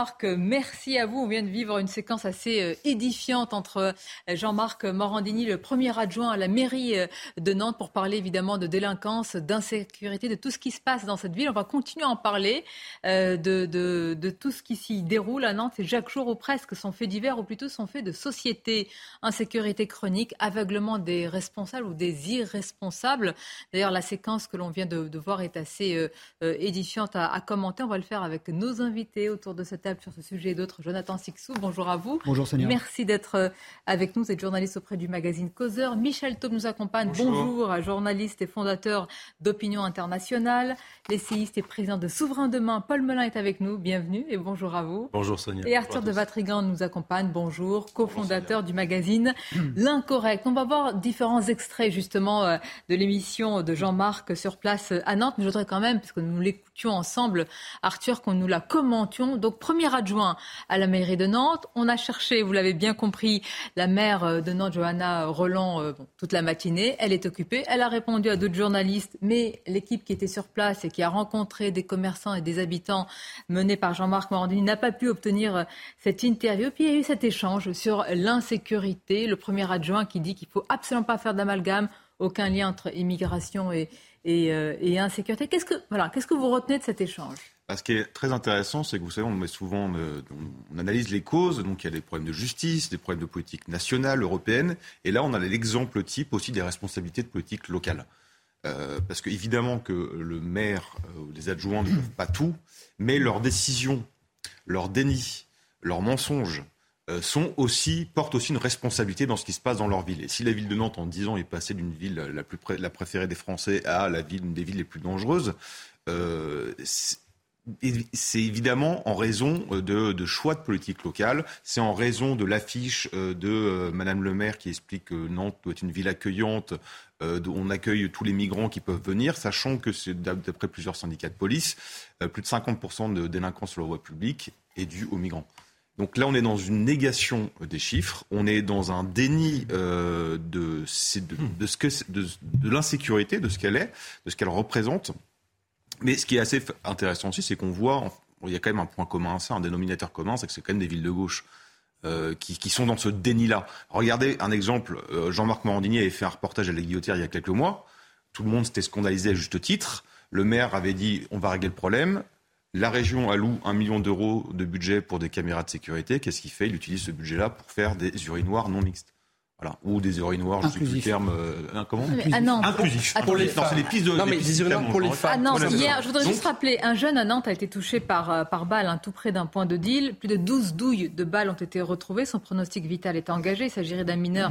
Marc, merci à vous. On vient de vivre une séquence assez euh, édifiante entre euh, Jean-Marc Morandini, le premier adjoint à la mairie euh, de Nantes, pour parler évidemment de délinquance, d'insécurité, de tout ce qui se passe dans cette ville. On va continuer à en parler de, tout ce qui s'y déroule à Nantes. C'est chaque jour ou presque son fait divers, ou plutôt son fait de société. Insécurité chronique, aveuglement des responsables ou des irresponsables. D'ailleurs, la séquence que l'on vient de, voir est assez édifiante à, à commenter. On va le faire avec nos invités autour de cette sur ce sujet et d'autres. Jonathan Sixou, bonjour à vous. Bonjour Sonia. Merci d'être euh, avec nous. Vous êtes journaliste auprès du magazine Causeur. Michel Taub nous accompagne. Bonjour, journaliste et fondateur d'Opinion Internationale, l'essayiste et président de Souverain Demain. Paul Melun est avec nous. Bienvenue et bonjour à vous. Bonjour Sonia. Et Arthur de Vatrigan nous accompagne. Bonjour, cofondateur du magazine L'Incorrect. On va voir différents extraits justement euh, de l'émission de Jean-Marc sur place euh, à Nantes. Mais je voudrais quand même, puisque nous l'écoutions ensemble, Arthur, qu'on nous la commentions. Donc, premier adjoint à la mairie de Nantes. On a cherché, vous l'avez bien compris, la maire euh, de Nantes, Johanna Roland, euh, toute la matinée. Elle est occupée. Elle a répondu à d'autres journalistes, mais l'équipe qui était sur place et qui a rencontré des commerçants et des habitants menés par Jean-Marc Morandini n'a pas pu obtenir euh, cette interview. Puis il y a eu cet échange sur l'insécurité. Le premier adjoint qui dit qu'il faut absolument pas faire d'amalgame, aucun lien entre immigration et, et, insécurité. Qu'est-ce que, voilà, qu'est-ce que vous retenez de cet échange? Ce qui est très intéressant, c'est que vous savez, on met souvent, euh, on analyse les causes. Donc il y a des problèmes de justice, des problèmes de politique nationale, européenne. Et là, on a l'exemple type aussi des responsabilités de politique locale. Euh, parce que évidemment que le maire euh, ou les adjoints ne peuvent pas tout, mais leurs décisions, leurs dénis, leurs mensonges sont aussi, portent aussi une responsabilité dans ce qui se passe dans leur ville. Et si la ville de Nantes, en 10 ans, est passée d'une ville la, plus la préférée des Français à la ville, une des villes les plus dangereuses, c'est évidemment en raison euh, de, choix de politique locale. C'est en raison de l'affiche euh, de euh, Madame le maire qui explique que Nantes doit être une ville accueillante, on accueille tous les migrants qui peuvent venir, sachant que d'après plusieurs syndicats de police, plus de 50% de délinquance sur la voie publique est due aux migrants. Donc là, on est dans une négation des chiffres, on est dans un déni de, de l'insécurité, de ce qu'elle est, de ce qu'elle représente. Mais ce qui est assez intéressant aussi, c'est qu'on voit, il y a quand même un point commun ça, un dénominateur commun, c'est que c'est quand même des villes de gauche. Euh, qui, qui, sont dans ce déni-là. Regardez un exemple, euh, Jean-Marc Morandini avait fait un reportage à la Guillotière il y a quelques mois. Tout le monde s'était scandalisé à juste titre. Le maire avait dit on va régler le problème. La région alloue un million d'euros de budget pour des caméras de sécurité. Qu'est-ce qu'il fait? Il utilise ce budget-là pour faire des urinoirs non mixtes. Voilà. Ou des urinoirs, je ne sais plus le terme. Euh, comment ah non, Inclusif. Pour les femmes. c'est les pistes de. Non, mais des urinoirs pour les femmes. Ah non, hier, je voudrais juste rappeler, un jeune à Nantes a été touché par, euh, par balle, hein, tout près d'un point de deal. Plus de 12 douilles de balles ont été retrouvées. Son pronostic vital est engagé. Il s'agirait d'un mineur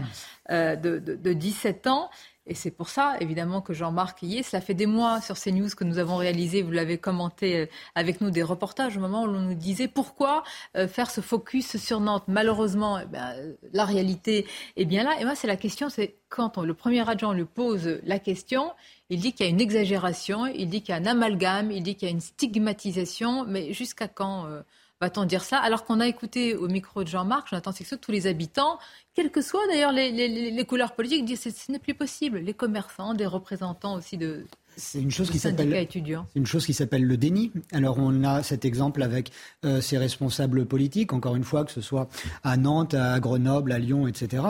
euh, de, de, de 17 ans. Et c'est pour ça, évidemment, que Jean-Marc y est. Cela fait des mois sur ces news que nous avons réalisé, vous l'avez commenté euh, avec nous, des reportages au moment où l'on nous disait pourquoi euh, faire ce focus sur Nantes. Malheureusement, eh bien, la réalité est bien là. Et moi, c'est la question, c'est quand le premier adjoint lui pose la question, il dit qu'il y a une exagération, il dit qu'il y a un amalgame, il dit qu'il y a une stigmatisation, mais jusqu'à quand euh, va-t-on dire ça Alors qu'on a écouté au micro de Jean-Marc, c'est que tous les habitants, quelles que soient d'ailleurs les, couleurs politiques, disent que ce n'est plus possible. Les commerçants, des représentants aussi de, c'est une chose qui s'appelle c'est une chose qui s'appelle le déni. Alors on a cet exemple avec euh, ces responsables politiques, encore une fois que ce soit à Nantes, à Grenoble, à Lyon, etc.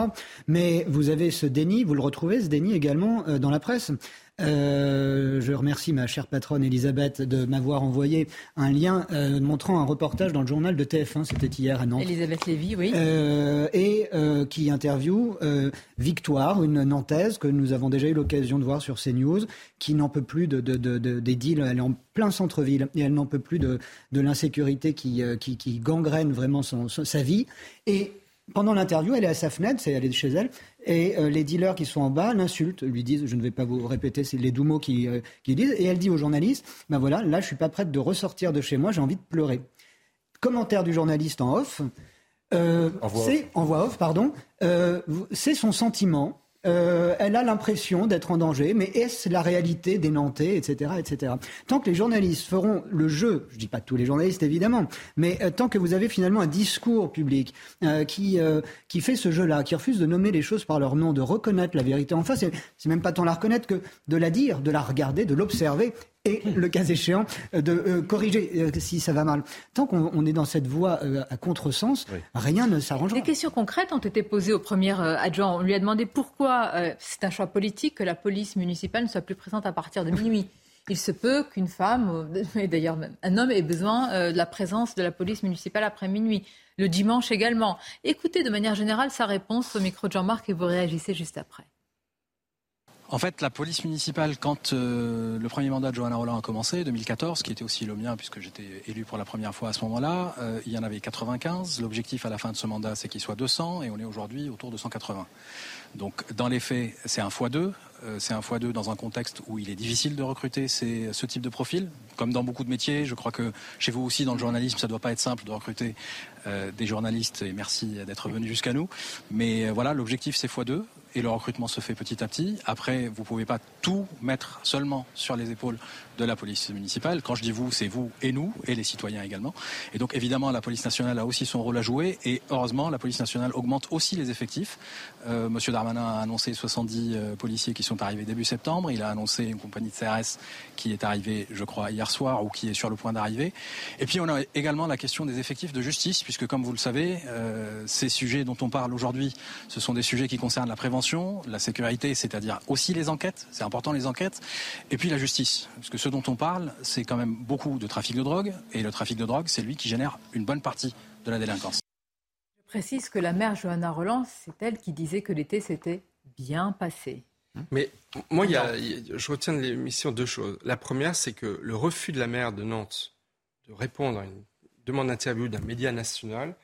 Mais vous avez ce déni, vous le retrouvez ce déni également euh, dans la presse. Euh, je remercie ma chère patronne Elisabeth de m'avoir envoyé un lien euh, montrant un reportage dans le journal de TF1, c'était hier à Nantes. Elisabeth Lévy, oui. Euh, et qui interviewe Victoire, une Nantaise que nous avons déjà eu l'occasion de voir sur CNews, qui n'en peut plus de, des deals. Elle est en plein centre-ville et elle n'en peut plus de, l'insécurité qui, qui, gangrène vraiment sa vie. Et pendant l'interview, elle est à sa fenêtre, c'est elle est chez elle, et euh, les dealers qui sont en bas l'insultent, lui disent, je ne vais pas vous répéter, c'est les doux mots qui, euh, qui disent, et elle dit aux journalistes, ben voilà, là je suis pas prête de ressortir de chez moi, j'ai envie de pleurer. Commentaire du journaliste en off, euh, c'est en voix off, pardon, euh, c'est son sentiment euh, elle a l'impression d'être en danger, mais est-ce la réalité des Nantais, etc., etc. Tant que les journalistes feront le jeu, je dis pas tous les journalistes évidemment, mais euh, tant que vous avez finalement un discours public euh, qui qui fait ce jeu-là, qui refuse de nommer les choses par leur nom, de reconnaître la vérité en face, c'est même pas tant la reconnaître que de la dire, de la regarder, de l'observer et, le cas échéant, de corriger si ça va mal. Tant qu'on est dans cette voie à contresens, rien ne s'arrangera. Des questions concrètes ont été posées au premier adjoint. On lui a demandé pourquoi c'est un choix politique que la police municipale ne soit plus présente à partir de minuit il se peut qu'une femme, et d'ailleurs un homme, ait besoin euh, de la présence de la police municipale après minuit. Le dimanche également. Écoutez de manière générale sa réponse au micro de Jean-Marc et vous réagissez juste après. En fait, la police municipale, quand euh, le premier mandat de Johanna Roland a commencé, 2014, qui était aussi le mien puisque j'étais élu pour la première fois à ce moment-là, euh, il y en avait 95. L'objectif à la fin de ce mandat, c'est qu'il soit 200 et on est aujourd'hui autour de 180. Donc, dans les faits, c'est un x2. Euh, c'est un x2 dans un contexte où il est difficile de recruter ce type de profil. Comme dans beaucoup de métiers, je crois que chez vous aussi, dans le journalisme, ça ne doit pas être simple de recruter des journalistes. Et merci d'être venu jusqu'à nous. Mais voilà, l'objectif, c'est x2 et le recrutement se fait petit à petit. Après, vous ne pouvez pas tout mettre seulement sur les épaules de la police municipale. Quand je dis vous, c'est vous et nous, et les citoyens également. Et donc évidemment, la police nationale a aussi son rôle à jouer, et heureusement, la police nationale augmente aussi les effectifs. Euh, Monsieur Darmanin a annoncé 70 euh, policiers qui sont arrivés début septembre. Il a annoncé une compagnie de CRS qui est arrivée, je crois, hier soir, ou qui est sur le point d'arriver. Et puis on a également la question des effectifs de justice, puisque comme vous le savez, euh, ces sujets dont on parle aujourd'hui, ce sont des sujets qui concernent la prévention, la sécurité, c'est-à-dire aussi les enquêtes, c'est important les enquêtes, et puis la justice, parce que ce dont on parle, c'est quand même beaucoup de trafic de drogue, et le trafic de drogue, c'est lui qui génère une bonne partie de la délinquance. Je précise que la mère Johanna Roland, c'est elle qui disait que l'été s'était bien passé. Mais moi, je retiens de l'émission deux choses. La première, c'est que le refus de la maire de Nantes de répondre à une demande d'interview d'un média national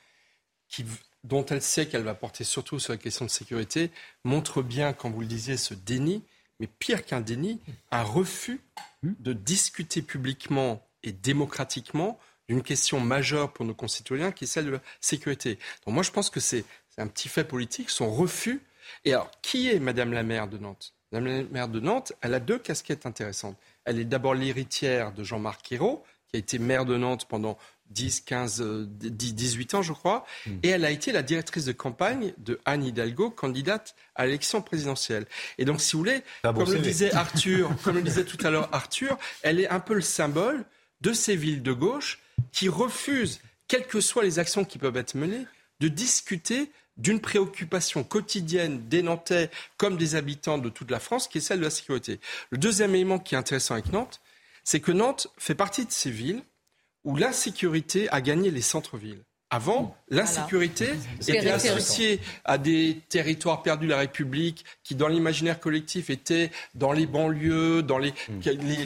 dont elle sait qu'elle va porter surtout sur la question de sécurité montre bien, quand vous le disiez, ce déni mais pire qu'un déni, un refus de discuter publiquement et démocratiquement d'une question majeure pour nos concitoyens, qui est celle de la sécurité. Donc moi, je pense que c'est un petit fait politique, son refus. Et alors, qui est Madame la maire de Nantes? Madame la maire de Nantes, elle a deux casquettes intéressantes. Elle est d'abord l'héritière de Jean-Marc Ayrault, qui a été maire de Nantes pendant 10, 15, 18 ans, je crois. Hmm. Et elle a été la directrice de campagne de Anne Hidalgo, candidate à l'élection présidentielle. Et donc, si vous voulez, comme le disait Arthur, comme le disait tout à l'heure Arthur, elle est un peu le symbole de ces villes de gauche qui refusent, quelles que soient les actions qui peuvent être menées, de discuter d'une préoccupation quotidienne des Nantais comme des habitants de toute la France, qui est celle de la sécurité. Le deuxième élément qui est intéressant avec Nantes, c'est que Nantes fait partie de ces villes où l'insécurité a gagné les centres-villes. Avant, l'insécurité était associée à des territoires perdus de la République qui, dans l'imaginaire collectif, étaient dans les banlieues, dans les, hmm.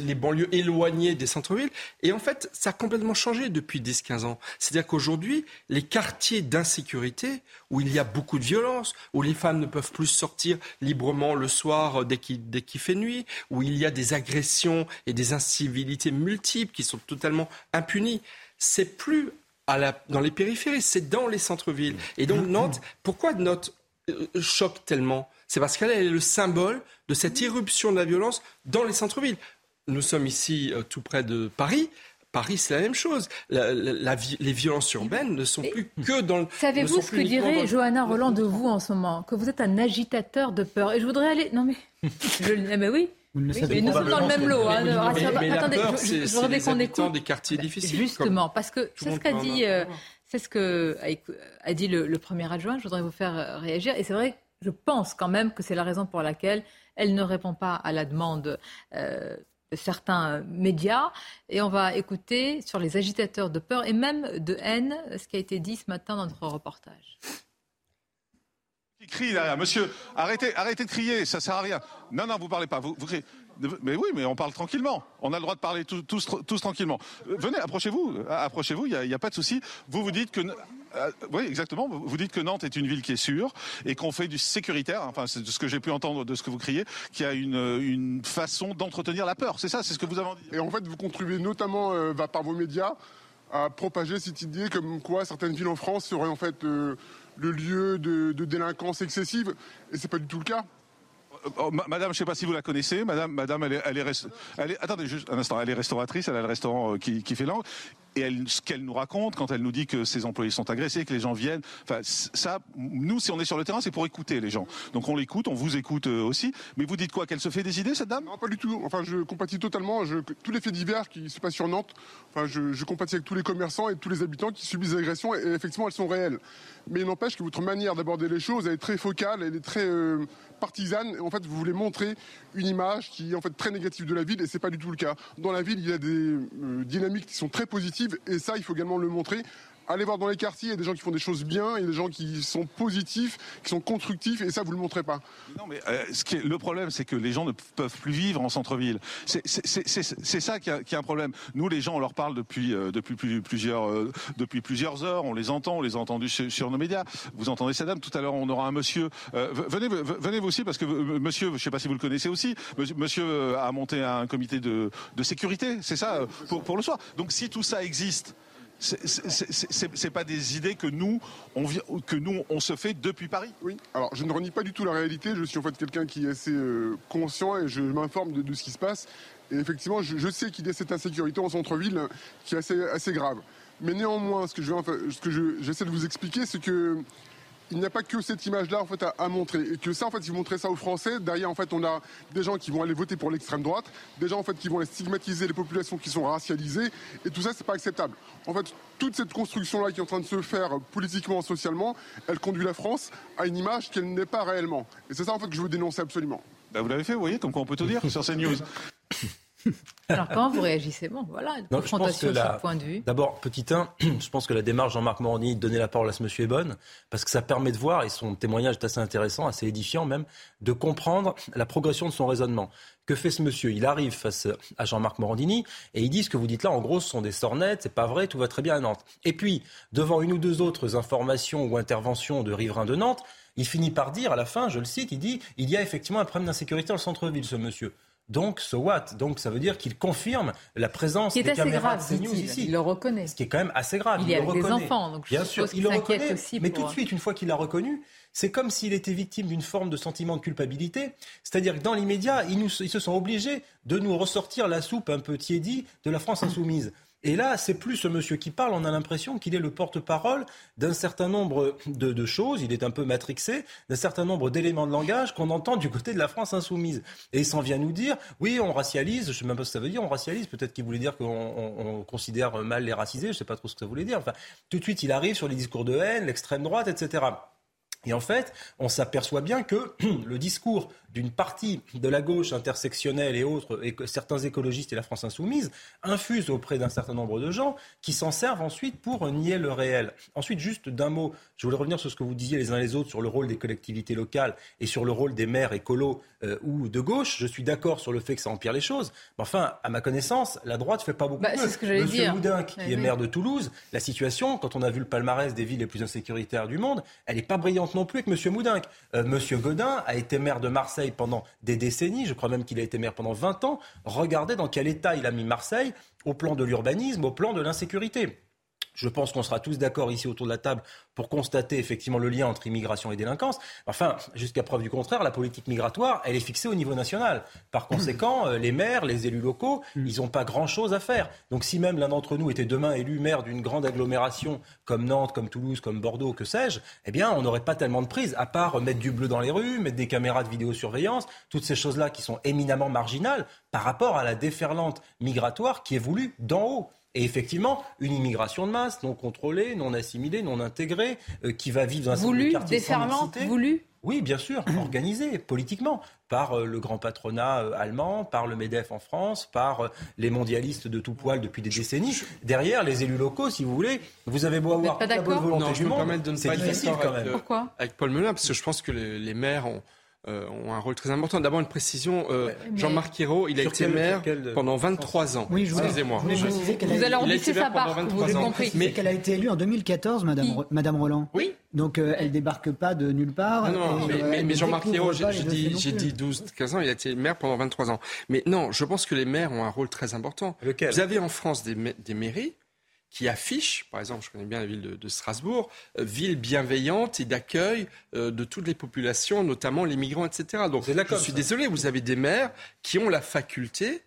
les, banlieues éloignées des centres-villes. Et en fait, ça a complètement changé depuis 10-15 ans. C'est-à-dire qu'aujourd'hui, les quartiers d'insécurité, où il y a beaucoup de violence, où les femmes ne peuvent plus sortir librement le soir euh, dès qu'il, dès qu'il fait nuit, où il y a des agressions et des incivilités multiples qui sont totalement impunies, c'est plus dans les périphéries, c'est dans les centres-villes. Et donc Nantes, pourquoi Nantes euh, choque tellement? C'est parce qu'elle est le symbole de cette irruption de la violence dans les centres-villes. Nous sommes ici euh, tout près de Paris. Paris, c'est la même chose. les violences urbaines ne sont plus que dans le. Savez-vous ce que dirait Johanna Roland de vous en ce moment? Que vous êtes un agitateur de peur. Et je voudrais aller. Non, mais. je... mais oui. Nous mais nous sommes dans le même lot. Hein, mais, attendez, peur, je, je, voudrais qu'on écoute. des quartiers difficiles. Justement, parce que c'est ce qu'a dit, euh, c'est ce que a, dit le, premier adjoint. Je voudrais vous faire euh, réagir. Et c'est vrai, je pense quand même que c'est la raison pour laquelle elle ne répond pas à la demande. Euh, de certains médias et on va écouter sur les agitateurs de peur et même de haine ce qui a été dit ce matin dans notre reportage. Qui crie là, monsieur Arrêtez, arrêtez de crier, ça sert à rien. Non, non, vous parlez pas. Mais oui, mais on parle tranquillement. On a le droit de parler tous, tous, tranquillement. Euh, venez, approchez-vous, euh, approchez-vous. Il n'y a, pas de souci. Vous vous dites que, euh, oui, exactement. Vous dites que Nantes est une ville qui est sûre et qu'on fait du sécuritaire. Enfin, c'est ce que j'ai pu entendre de ce que vous criez, qui a une, une façon d'entretenir la peur. C'est ça, c'est ce que vous avez dit. Et en fait, vous contribuez notamment par vos médias à propager cette idée comme quoi certaines villes en France seraient en fait le lieu de, délinquance excessive, et c'est pas du tout le cas. Euh, oh, madame, je ne sais pas si vous la connaissez. Madame, Madame, elle est, elle est, attendez juste un instant. Elle est restauratrice. Elle a le restaurant euh, qui, fait langue. Et ce qu'elle nous raconte quand elle nous dit que ses employés sont agressés, que les gens viennent. Enfin, ça, nous, si on est sur le terrain, c'est pour écouter les gens. Donc on l'écoute, on vous écoute euh, aussi. Mais vous dites quoi Qu'elle se fait des idées, cette dame? Non, pas du tout. Enfin, je compatis totalement. Tous les faits divers qui se passent sur Nantes, enfin, je, je compatis avec tous les commerçants et tous les habitants qui subissent des agressions. Et effectivement, elles sont réelles. Mais il n'empêche que votre manière d'aborder les choses, elle est très focale, elle est très euh, partisane. En fait, vous voulez montrer une image qui est en fait très négative de la ville, et c'est pas du tout le cas. Dans la ville, il y a des euh, dynamiques qui sont très positives, et ça, il faut également le montrer allez voir dans les quartiers, il y a des gens qui font des choses bien, il y a des gens qui sont positifs, qui sont constructifs, et ça, vous le montrez pas. Non, mais euh, ce qui est, le problème, c'est que les gens ne peuvent plus vivre en centre-ville. C'est ça qui, a, qui est un problème. Nous, les gens, on leur parle depuis, euh, depuis, plusieurs, euh, depuis plusieurs heures, on les entend, on les a entendus sur, nos médias. Vous entendez cette dame, tout à l'heure, on aura un monsieur. venez, venez vous aussi, parce que monsieur, je ne sais pas si vous le connaissez aussi, monsieur a monté un comité de, de sécurité, c'est ça, pour, pour le soir. Donc si tout ça existe, c'est pas des idées que nous, on, nous, on se fait depuis Paris. Oui. Alors, je ne renie pas du tout la réalité. Je suis en fait quelqu'un qui est assez euh, conscient et je m'informe de, ce qui se passe. Et effectivement, je, sais qu'il y a cette insécurité en centre-ville qui est assez, grave. Mais néanmoins, ce que j'essaie de vous expliquer, c'est que il n'y a pas que cette image-là en fait à, montrer. Et que ça en fait si vous montrez ça aux Français derrière en fait on a des gens qui vont aller voter pour l'extrême droite des gens en fait qui vont aller stigmatiser les populations qui sont racialisées et tout ça c'est pas acceptable. En fait toute cette construction là qui est en train de se faire politiquement socialement elle conduit la France à une image qu'elle n'est pas réellement. Et c'est ça en fait que je veux dénoncer absolument. Bah, vous l'avez fait vous voyez comme quoi on peut tout dire sur CNews Alors comment vous réagissez? Bon, voilà, une confrontation sur la... point de vue. D'abord, petit 1, je pense que la démarche Jean-Marc Morandini de donner la parole à ce monsieur est bonne, parce que ça permet de voir, et son témoignage est assez intéressant, assez édifiant même, de comprendre la progression de son raisonnement. Que fait ce monsieur? Il arrive face à Jean-Marc Morandini et il dit ce que vous dites là, en gros, ce sont des sornettes, c'est pas vrai, tout va très bien à Nantes. Et puis, devant une ou deux autres informations ou interventions de riverains de Nantes, il finit par dire, à la fin, je le cite, il dit il y a effectivement un problème d'insécurité dans le centre-ville, ce monsieur. Donc, so what? Donc, ça veut dire qu'il confirme la présence des caméras grave, de ici. Il le reconnaît. Ce qui est quand même assez grave. Il, y a des enfants, donc Bien sûr, il le reconnaît. Aussi mais tout de suite, une fois qu'il l'a reconnu, c'est comme s'il était victime d'une forme de sentiment de culpabilité. C'est-à-dire que dans l'immédiat, ils, ils, se sont obligés de nous ressortir la soupe un peu tiédie de la France insoumise. Et là, c'est plus ce monsieur qui parle, on a l'impression qu'il est le porte-parole d'un certain nombre de, choses, il est un peu matrixé, d'un certain nombre d'éléments de langage qu'on entend du côté de la France insoumise. Et il s'en vient nous dire, oui, on racialise, je ne sais même pas ce que ça veut dire, on racialise, peut-être qu'il voulait dire qu'on considère mal les racisés, je ne sais pas trop ce que ça voulait dire. Enfin, tout de suite, il arrive sur les discours de haine, l'extrême droite, etc. Et en fait, on s'aperçoit bien que le discours d'une partie de la gauche intersectionnelle et autres, et que certains écologistes et la France insoumise, infusent auprès d'un certain nombre de gens qui s'en servent ensuite pour nier le réel. Ensuite, juste d'un mot, je voulais revenir sur ce que vous disiez les uns les autres sur le rôle des collectivités locales et sur le rôle des maires écolos euh, ou de gauche. Je suis d'accord sur le fait que ça empire les choses. Mais enfin, à ma connaissance, la droite ne fait pas beaucoup bah, mieux. Ce que Monsieur dire. Moudin, qui est maire de Toulouse, la situation, quand on a vu le palmarès des villes les plus insécuritaires du monde, elle n'est pas brillante non plus avec Monsieur Moudin. Euh, Monsieur Godin a été maire de Marseille pendant des décennies, je crois même qu'il a été maire pendant 20 ans. Regardez dans quel état il a mis Marseille au plan de l'urbanisme, au plan de l'insécurité. Je pense qu'on sera tous d'accord ici autour de la table pour constater effectivement le lien entre immigration et délinquance. Enfin, jusqu'à preuve du contraire, la politique migratoire, elle est fixée au niveau national. Par conséquent, euh, les maires, les élus locaux, mm. ils n'ont pas grand-chose à faire. Donc si même l'un d'entre nous était demain élu maire d'une grande agglomération comme Nantes, comme Toulouse, comme Bordeaux, que sais-je, eh bien, on n'aurait pas tellement de prise, à part mettre du bleu dans les rues, mettre des caméras de vidéosurveillance, toutes ces choses-là qui sont éminemment marginales par rapport à la déferlante migratoire qui est voulue d'en haut. Et effectivement, une immigration de masse, non contrôlée, non assimilée, non intégrée, euh, qui va vivre dans un voulu, quartier déferlante, voulu oui, bien sûr, organisée politiquement par euh, le grand patronat euh, allemand, par le MEDEF en France, par les mondialistes de tout poil depuis des décennies. Derrière, les élus locaux, si vous voulez, vous avez beau avoir toute la bonne volonté du monde, c'est difficile quand même. Pourquoi? Avec Paul Melun, parce que je pense que les maires ont euh, ont un rôle très important. D'abord, une précision. Euh, Jean-Marc Ayrault, il a été maire pendant 23 ans. Oui, je Excusez-moi. Vous allez en sa barre, vous avez compris. Mais qu'elle a été élue en 2014, Madame, Madame Roland. Oui. Donc, euh, elle débarque pas de nulle part. Non, mais, mais, Jean-Marc Ayrault, j'ai dit, dit 12, 15 ans, il a été maire pendant 23 ans. Mais non, je pense que les maires ont un rôle très important. Lequel? Vous avez en France des, des mairies qui affiche, par exemple, je connais bien la ville de, Strasbourg, euh, ville bienveillante et d'accueil euh, de toutes les populations, notamment les migrants, etc. Donc, je suis désolé, vous avez des maires qui ont la faculté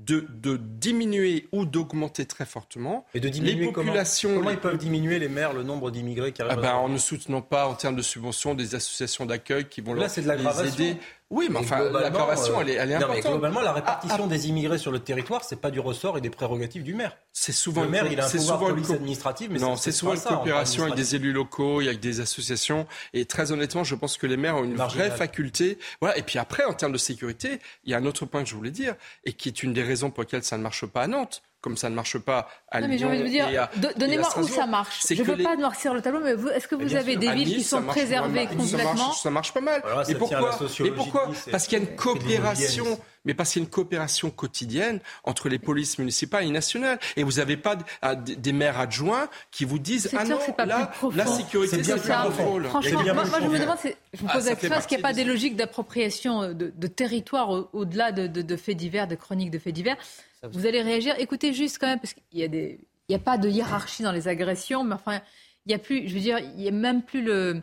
de, de diminuer ou d'augmenter très fortement Et de diminuer les populations. Comment, comment ils peuvent diminuer les maires, le nombre d'immigrés qui Ah arrivent ben, à- en ne soutenant pas en termes de subventions des associations d'accueil qui vont Là, leur de les aider. Oui, mais enfin, globalement, l'aggravation, euh, elle est, elle est non, mais importante. globalement, la répartition Ah, des immigrés sur le territoire, c'est pas du ressort et des prérogatives du maire. C'est souvent le maire, il a un c'est pouvoir souvent une police co- administrative, mais non, c'est souvent une coopération avec des élus locaux, avec des associations. Et très honnêtement, je pense que les maires ont une Marginal. vraie faculté. Voilà. Et puis après, en termes de sécurité, il y a un autre point que je voulais dire, et qui est une des raisons pour lesquelles ça ne marche pas à Nantes, comme ça ne marche pas à Non, Lyon mais j'ai envie de vous dire, donnez-moi où ça marche. Je ne veux les- pas noircir le tableau, mais vous- est-ce que vous avez sûr. des villes qui Nice, sont préservées vraiment- ça complètement marche, ça marche pas mal. Et pourquoi, et Parce qu'il y a une coopération. Mais parce qu'il y a une coopération quotidienne entre les polices municipales et nationales. Et vous n'avez pas à- des maires adjoints qui vous disent ah non, que c'est pas là, la sécurité, C'est plus contrôle. Franchement, moi, je me demande, je me Ah, pose la question, est-ce qu'il n'y a pas des logiques d'appropriation euh, de, de territoire au- au-delà de, de- de faits divers, de chroniques de faits divers? Vous allez réagir. Écoutez juste quand même, parce qu'il y a des, il n'y a pas de hiérarchie dans les agressions, mais enfin, il y a plus, je veux dire, il n'y a même plus le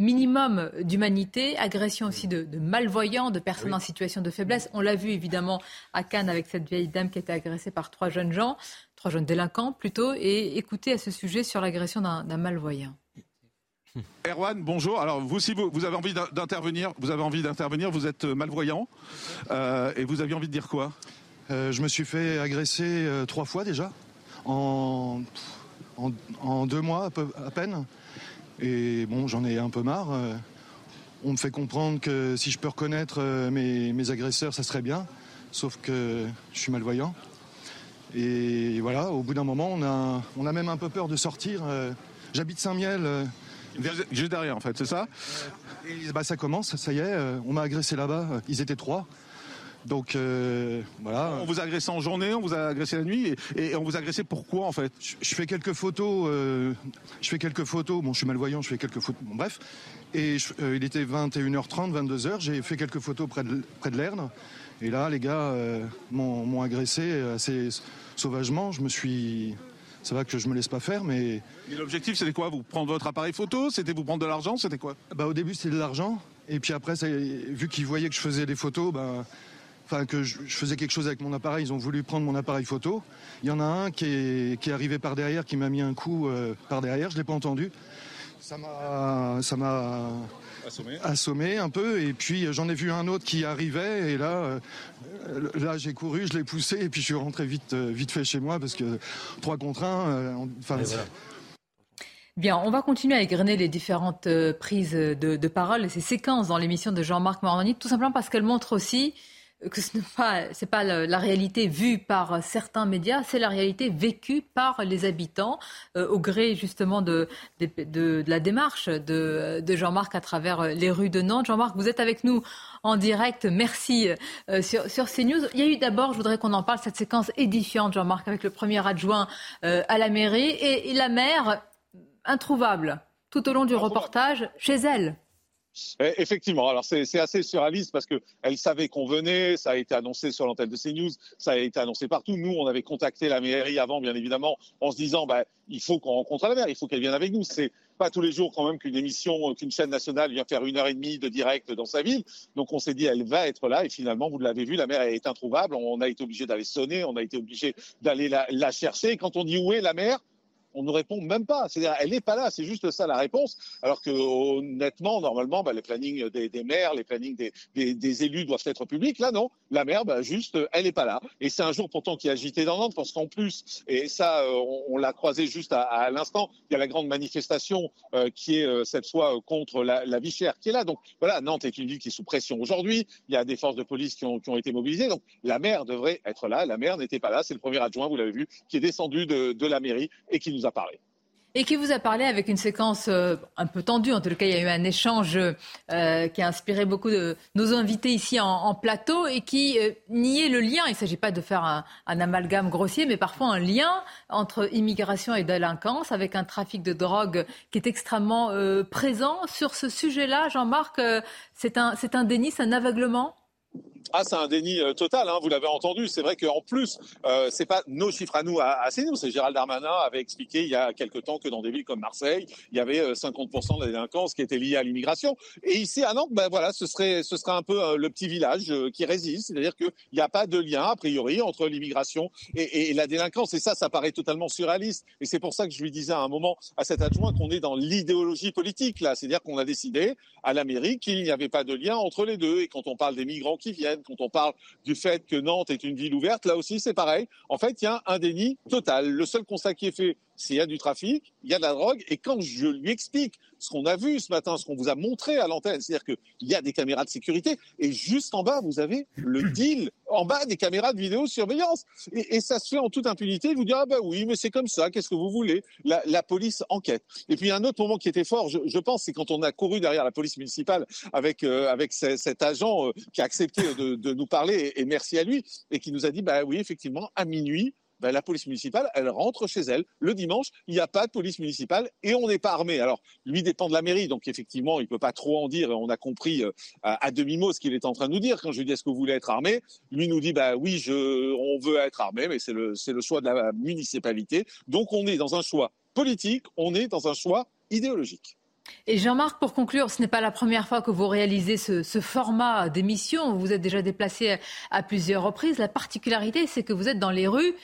minimum d'humanité, agression aussi de, de malvoyants, de personnes en situation de faiblesse. On l'a vu évidemment à Cannes avec cette vieille dame qui a été agressée par trois jeunes gens, trois jeunes délinquants plutôt, et écoutez à ce sujet sur l'agression d'un malvoyant. Erwan, bonjour. Alors vous, si vous, vous avez envie d'in- d'intervenir, vous avez envie d'intervenir, vous êtes euh, malvoyant euh, et vous aviez envie de dire quoi? Euh, je me suis fait agresser euh, trois fois déjà, en, en, en deux mois à, peu- à peine. Et bon, j'en ai un peu marre. Euh, on me fait comprendre que si je peux reconnaître euh, mes, mes agresseurs, ça serait bien. Sauf que je suis malvoyant. Et voilà, au bout d'un moment, on a, on a même un peu peur de sortir. Euh, J'habite Saint-Miel. Juste- derrière, en fait, c'est ça? Et bah, ça commence, ça y est. on m'a agressé là-bas. Ils étaient trois. Donc euh, voilà. On vous a agressé en journée, on vous a agressé la nuit, et, et on vous a agressé pourquoi en fait? Je, je fais quelques photos. euh, je fais quelques photos. Bon, je suis malvoyant, je fais quelques photos. Bon, bref. Et je- euh, il était 21h30, 22h. J'ai fait quelques photos près de, près de l'Erne. Et là, les gars m'ont m'ont agressé assez sauvagement. Je me suis. Ça va que je me laisse pas faire, mais Et l'objectif c'était quoi? Vous prendre votre appareil photo? C'était vous prendre de l'argent? C'était quoi? Bah, au début c'était de l'argent. Et puis après, ça- vu qu'ils voyaient que je faisais des photos, bah, enfin que je, je faisais quelque chose avec mon appareil, ils ont voulu prendre mon appareil photo. Il y en a un qui est, qui est arrivé par derrière, qui m'a mis un coup euh, par derrière. Je l'ai pas entendu. Ça m'a, ça m'a Assommé. assommé un peu. Et puis euh, j'en ai vu un autre qui arrivait. Et là, euh, là j'ai couru, je l'ai poussé. Et puis je suis rentré vite, vite fait chez moi parce que 3 contre 1. Enfin, Et voilà. Bien, on va continuer à égrener les différentes euh, prises de, de parole et ces séquences dans l'émission de Jean-Marc Morandini, tout simplement parce qu'elles montrent aussi que ce n'est pas, c'est pas la, la réalité vue par certains médias, c'est la réalité vécue par les habitants euh, au gré justement de, de, de- de la démarche de, Jean-Marc à travers euh, les rues de Nantes. Jean-Marc, vous êtes avec nous en direct. Merci euh, sur, sur CNews. Il y a eu d'abord, je voudrais qu'on en parle, cette séquence édifiante, Jean-Marc, avec le premier adjoint euh, à la mairie et, et la maire introuvable tout au long du reportage chez elle. Eh, Effectivement, alors c'est assez surréaliste parce que elle savait qu'on venait, ça a été annoncé sur l'antenne de CNews, ça a été annoncé partout. Nous, on avait contacté la mairie avant, bien évidemment, en se disant, bah, il faut qu'on rencontre la maire, il faut qu'elle vienne avec nous. C'est pas tous les jours quand même qu'une émission, qu'une chaîne nationale vient faire une heure et demie de direct dans sa ville. Donc on s'est dit, elle va être là et finalement, vous l'avez vu, la maire est introuvable. On a été obligé d'aller sonner, on a été obligé d'aller la, la chercher. Et quand on dit où est la maire, on ne répond même pas. C'est-à-dire, elle n'est pas là. C'est juste ça la réponse. Alors que honnêtement, normalement, bah, les plannings des, maires, les plannings des, élus doivent être publics. Là, non. La maire, bah, juste, elle n'est pas là. Et c'est un jour pourtant qui est agité dans Nantes, parce qu'en plus, et ça, euh, on, l'a croisé juste à, l'instant, il y a la grande manifestation euh, qui est euh, cette fois contre la, la vie chère qui est là. Donc voilà, Nantes est une ville qui est sous pression aujourd'hui. Il y a des forces de police qui ont, qui ont été mobilisées. Donc la maire devrait être là. La maire n'était pas là. C'est le premier adjoint, vous l'avez vu, qui est descendu de, de la mairie et qui nous Et qui vous a parlé avec une séquence euh, un peu tendue. En tout cas, il y a eu un échange euh, qui a inspiré beaucoup de nos invités ici en, plateau et qui euh, niait le lien. Il ne s'agit pas de faire un, amalgame grossier, mais parfois un lien entre immigration et délinquance, avec un trafic de drogue qui est extrêmement euh, présent. Sur ce sujet-là, Jean-Marc, c'est un, c'est un déni, c'est un aveuglement? Ah, c'est un déni euh, total, hein, vous l'avez entendu. C'est vrai qu'en plus, euh, c'est pas nos chiffres à nous, à, à nous. C'est Gérald Darmanin avait expliqué il y a quelque temps que dans des villes comme Marseille, il y avait 50% euh, de la délinquance qui était liée à l'immigration. Et ici à Nantes, ben voilà, ce serait, ce serait un peu euh, le petit village qui résiste. C'est-à-dire qu'il n'y a pas de lien a priori entre l'immigration et, et, la délinquance. Et ça, ça paraît totalement surréaliste. Et c'est pour ça que je lui disais à un moment à cet adjoint qu'on est dans l'idéologie politique là. C'est-à-dire qu'on a décidé à l'Amérique qu'il n'y avait pas de lien entre les deux. Et quand on parle des migrants qui viennent quand on parle du fait que Nantes est une ville ouverte, là aussi c'est pareil. En fait, il y a un déni total. Le seul constat qui est fait, s'il y a du trafic, il y a de la drogue. Et quand je lui explique ce qu'on a vu ce matin, ce qu'on vous a montré à l'antenne, c'est-à-dire qu'il y a des caméras de sécurité, et juste en bas, vous avez le deal, en bas des caméras de vidéosurveillance. Et, et ça se fait en toute impunité. Il vous dit, ah bah oui, mais c'est comme ça, qu'est-ce que vous voulez? La, la, police enquête. Et puis un autre moment qui était fort, je, je pense, c'est quand on a couru derrière la police municipale avec, euh, avec cet agent euh, qui a accepté de, de nous parler, et, et merci à lui, et qui nous a dit, bah oui, effectivement, à minuit, ben, la police municipale, elle rentre chez elle. Le dimanche, il n'y a pas de police municipale et on n'est pas armé. Alors, lui dépend de la mairie, donc effectivement, il ne peut pas trop en dire. On a compris euh, à, demi-mot ce qu'il est en train de nous dire. Quand je lui dis est-ce que vous voulez être armé, lui nous dit bah oui, on veut être armé, mais c'est le, choix de la municipalité. Donc, on est dans un choix politique, on est dans un choix idéologique. Et Jean-Marc, pour conclure, ce n'est pas la première fois que vous réalisez ce, ce format d'émission. Vous êtes déjà déplacé à plusieurs reprises. La particularité, c'est que vous êtes dans les rues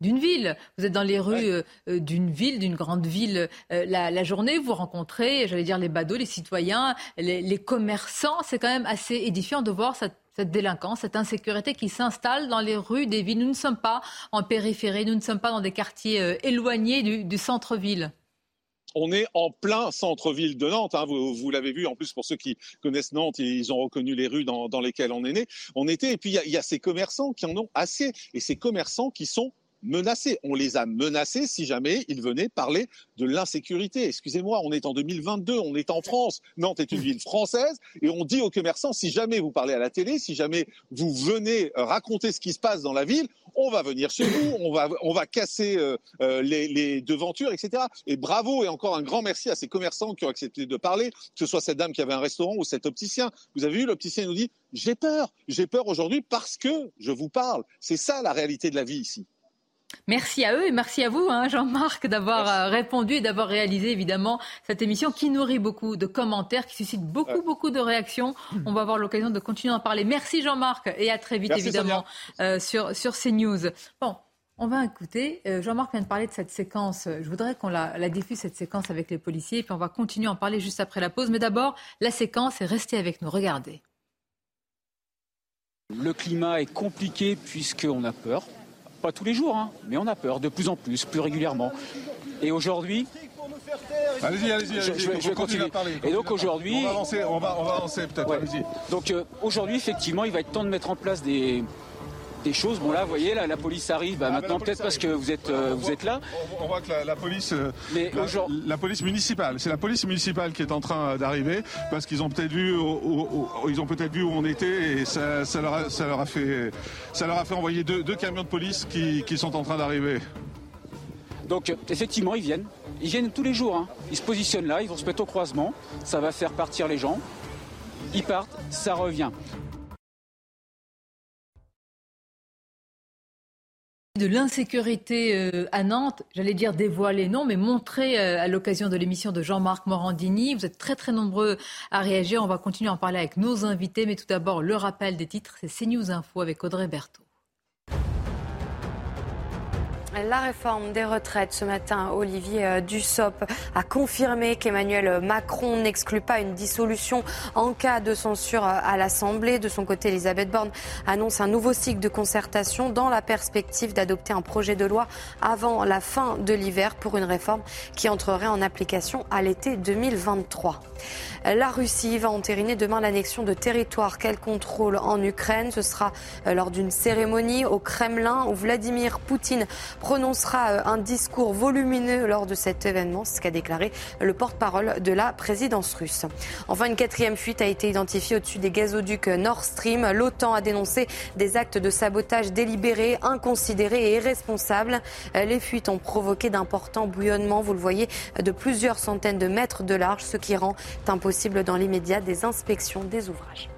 d'une ville. Vous êtes dans les rues ouais. euh, d'une ville, d'une grande ville, euh, la, la, journée, vous rencontrez, j'allais dire, les badauds, les citoyens, les, les commerçants. C'est quand même assez édifiant de voir cette, cette délinquance, cette insécurité qui s'installe dans les rues des villes. Nous ne sommes pas en périphérie, nous ne sommes pas dans des quartiers euh, éloignés du, du centre-ville on est en plein centre-ville de Nantes. Hein. Vous, vous l'avez vu, en plus, pour ceux qui connaissent Nantes, ils ont reconnu les rues dans, dans lesquelles on est né. On était, et puis il y, y, a ces commerçants qui en ont assez, et ces commerçants qui sont menacés. On les a menacés si jamais ils venaient parler de l'insécurité. Excusez-moi, on est en 2022, on est en France. Nantes est une ville française et on dit aux commerçants si jamais vous parlez à la télé, si jamais vous venez raconter ce qui se passe dans la ville, on va venir chez vous, on va, on va casser euh, euh, les, les, devantures, etc. Et bravo et encore un grand merci à ces commerçants qui ont accepté de parler, que ce soit cette dame qui avait un restaurant ou cet opticien. Vous avez vu, l'opticien nous dit j'ai peur, j'ai peur aujourd'hui parce que je vous parle. C'est ça la réalité de la vie ici. Merci à eux et merci à vous, hein, Jean-Marc, d'avoir euh, répondu et d'avoir réalisé évidemment cette émission qui nourrit beaucoup de commentaires, qui suscite beaucoup, ouais. beaucoup de réactions. On va avoir l'occasion de continuer à en parler. Merci Jean-Marc et à très vite merci, évidemment euh, sur, sur CNews. Bon, on va écouter. Euh, Jean-Marc vient de parler de cette séquence. Je voudrais qu'on la, la, diffuse, cette séquence avec les policiers, et puis on va continuer à en parler juste après la pause. Mais d'abord, la séquence est restée avec nous. Regardez. Le climat est compliqué puisqu'on a peur pas tous les jours, hein, mais on a peur de plus en plus, plus régulièrement. Et aujourd'hui, Allez-y, allez-y, allez je, je, je, vais continuer. À parler, et donc aujourd'hui, on va avancer, on va, on va avancer peut-être. Ouais. Donc euh, aujourd'hui, effectivement, il va être temps de mettre en place des, des choses. Bon là, vous voyez, là, la police arrive. Bah, ah, maintenant, peut-être parce que vous êtes, euh, vous voit, êtes là. On, voit que la, la police, euh, Mais la, la, police municipale, c'est la police municipale qui est en train d'arriver parce qu'ils ont peut-être vu, où, où, où, ils ont peut-être vu où on était et ça, ça, leur a, ça, leur a, fait, ça leur a fait envoyer deux, deux camions de police qui, qui sont en train d'arriver. Donc effectivement, ils viennent. Ils viennent tous les jours. Hein. Ils se positionnent là, ils vont se mettre au croisement. Ça va faire partir les gens. Ils partent, ça revient. De l'insécurité euh, à Nantes, j'allais dire dévoiler, non, mais montrer euh, à l'occasion de l'émission de Jean-Marc Morandini. Vous êtes très très nombreux à réagir. On va continuer à en parler avec nos invités, mais tout d'abord le rappel des titres, c'est CNews Info avec Audrey Berthaud. La réforme des retraites ce matin, Olivier euh, Dussopt a confirmé qu'Emmanuel Macron n'exclut pas une dissolution en cas de censure euh, à l'Assemblée. De son côté, Elisabeth Borne annonce un nouveau cycle de concertation dans la perspective d'adopter un projet de loi avant la fin de l'hiver pour une réforme qui entrerait en application à l'été 2023. La Russie va entériner demain l'annexion de territoires qu'elle contrôle en Ukraine. Ce sera euh, lors d'une cérémonie au Kremlin où Vladimir Poutine prononcera euh, un discours volumineux lors de cet événement, ce qu'a déclaré le porte-parole de la présidence russe. Enfin, une quatrième fuite a été identifiée au-dessus des gazoducs Nord Stream. L'OTAN a dénoncé des actes de sabotage délibérés, inconsidérés et irresponsables. Euh, les fuites ont provoqué d'importants bouillonnements, vous le voyez, de plusieurs centaines de mètres de large, ce qui rend impossible dans l'immédiat des inspections des ouvrages.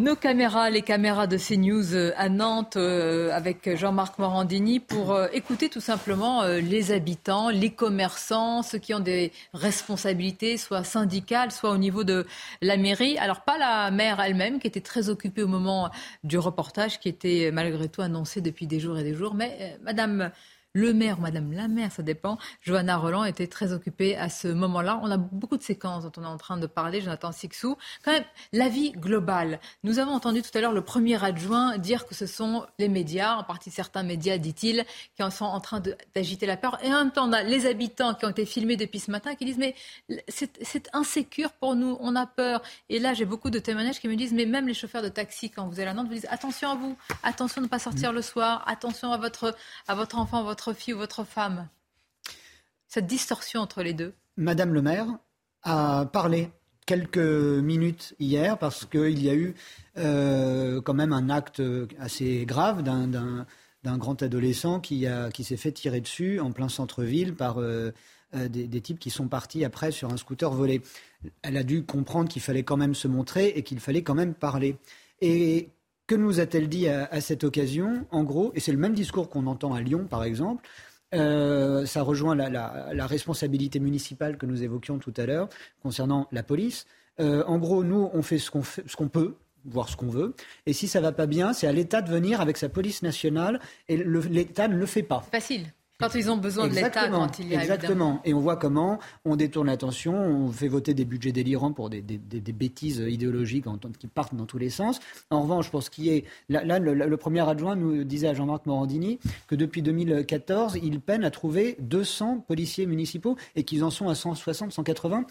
Nos caméras, les caméras de CNews euh, à Nantes euh, avec Jean-Marc Morandini pour euh, écouter tout simplement les habitants, les commerçants, ceux qui ont des responsabilités, soit syndicales, soit au niveau de la mairie. Alors pas la maire elle-même qui était très occupée au moment du reportage qui était malgré tout annoncé depuis des jours et des jours, mais Madame le maire ou Madame la maire, ça dépend. Johanna Roland était très occupée à ce moment-là. On a beaucoup de séquences dont on est en train de parler, Jonathan Sixou. Quand même, la vie globale. Nous avons entendu tout à l'heure le premier adjoint dire que ce sont les médias, en partie certains médias, dit-il, qui en sont en train d'agiter la peur. Et en même temps, on a les habitants qui ont été filmés depuis ce matin qui disent mais c'est insécure pour nous, on a peur. Et là, j'ai beaucoup de témoignages qui me disent mais même les chauffeurs de taxi, quand vous allez à Nantes, vous disent attention à vous, attention de ne pas sortir le soir, attention à votre, à votre enfant, votre votre fille ou votre femme Cette distorsion entre les deux Madame le maire a parlé quelques minutes hier parce qu'il y a eu euh, quand même un acte assez grave d'un grand adolescent qui, qui s'est fait tirer dessus en plein centre-ville par euh, euh, des, types qui sont partis après sur un scooter volé. Elle a dû comprendre qu'il fallait quand même se montrer et qu'il fallait quand même parler. Et que nous a-t-elle dit à, cette occasion? En gros, et c'est le même discours qu'on entend à Lyon, par exemple, euh, ça rejoint la, responsabilité municipale que nous évoquions tout à l'heure concernant la police. Euh, en gros, nous, on fait ce qu'on, peut, voir ce qu'on veut. Et si ça va pas bien, c'est à l'État de venir avec sa police nationale, et l'État ne le fait pas. Facile. Quand ils ont besoin de l'État, quand il y a Exactement. Et on voit comment on détourne l'attention, on fait voter des budgets délirants pour des, bêtises idéologiques qui partent dans tous les sens. En revanche, pour ce qui est. Là, le, premier adjoint nous disait à Jean-Marc Morandini que depuis 2014, il peine à trouver 200 policiers municipaux et qu'ils en sont à 160, 180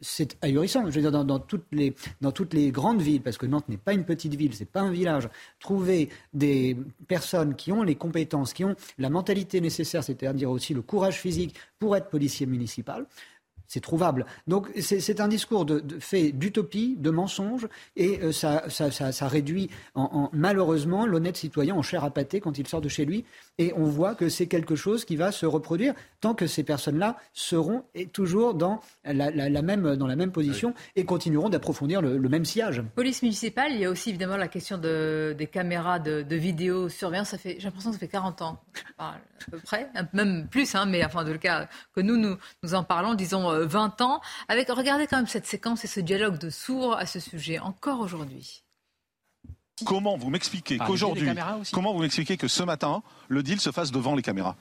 c'est ahurissant. Je veux dire, dans, toutes les, dans toutes les grandes villes, parce que Nantes n'est pas une petite ville, c'est pas un village, trouver des personnes qui ont les compétences, qui ont la mentalité nécessaire, c'est-à-dire aussi le courage physique pour être policier municipal, c'est trouvable. Donc c'est un discours de, fait d'utopie, de mensonge, et euh, ça, ça, réduit en, malheureusement l'honnête citoyen en chair à pâté quand il sort de chez lui. Et on voit que c'est quelque chose qui va se reproduire tant que ces personnes-là seront toujours dans la, même, dans la même position et continueront d'approfondir le, même sillage. Police municipale, il y a aussi évidemment la question de, des caméras de, de vidéosurveillance. Ça fait, j'ai l'impression que ça fait 40 ans, à peu près, même plus, hein, mais enfin, de le cas que nous, nous, nous en parlons, disons 20 euh, ans. Avec, regardez quand même cette séquence et ce dialogue de sourds à ce sujet, encore aujourd'hui. Comment vous m'expliquez qu'aujourd'hui, comment vous m'expliquez que ce matin, le deal se fasse devant les caméras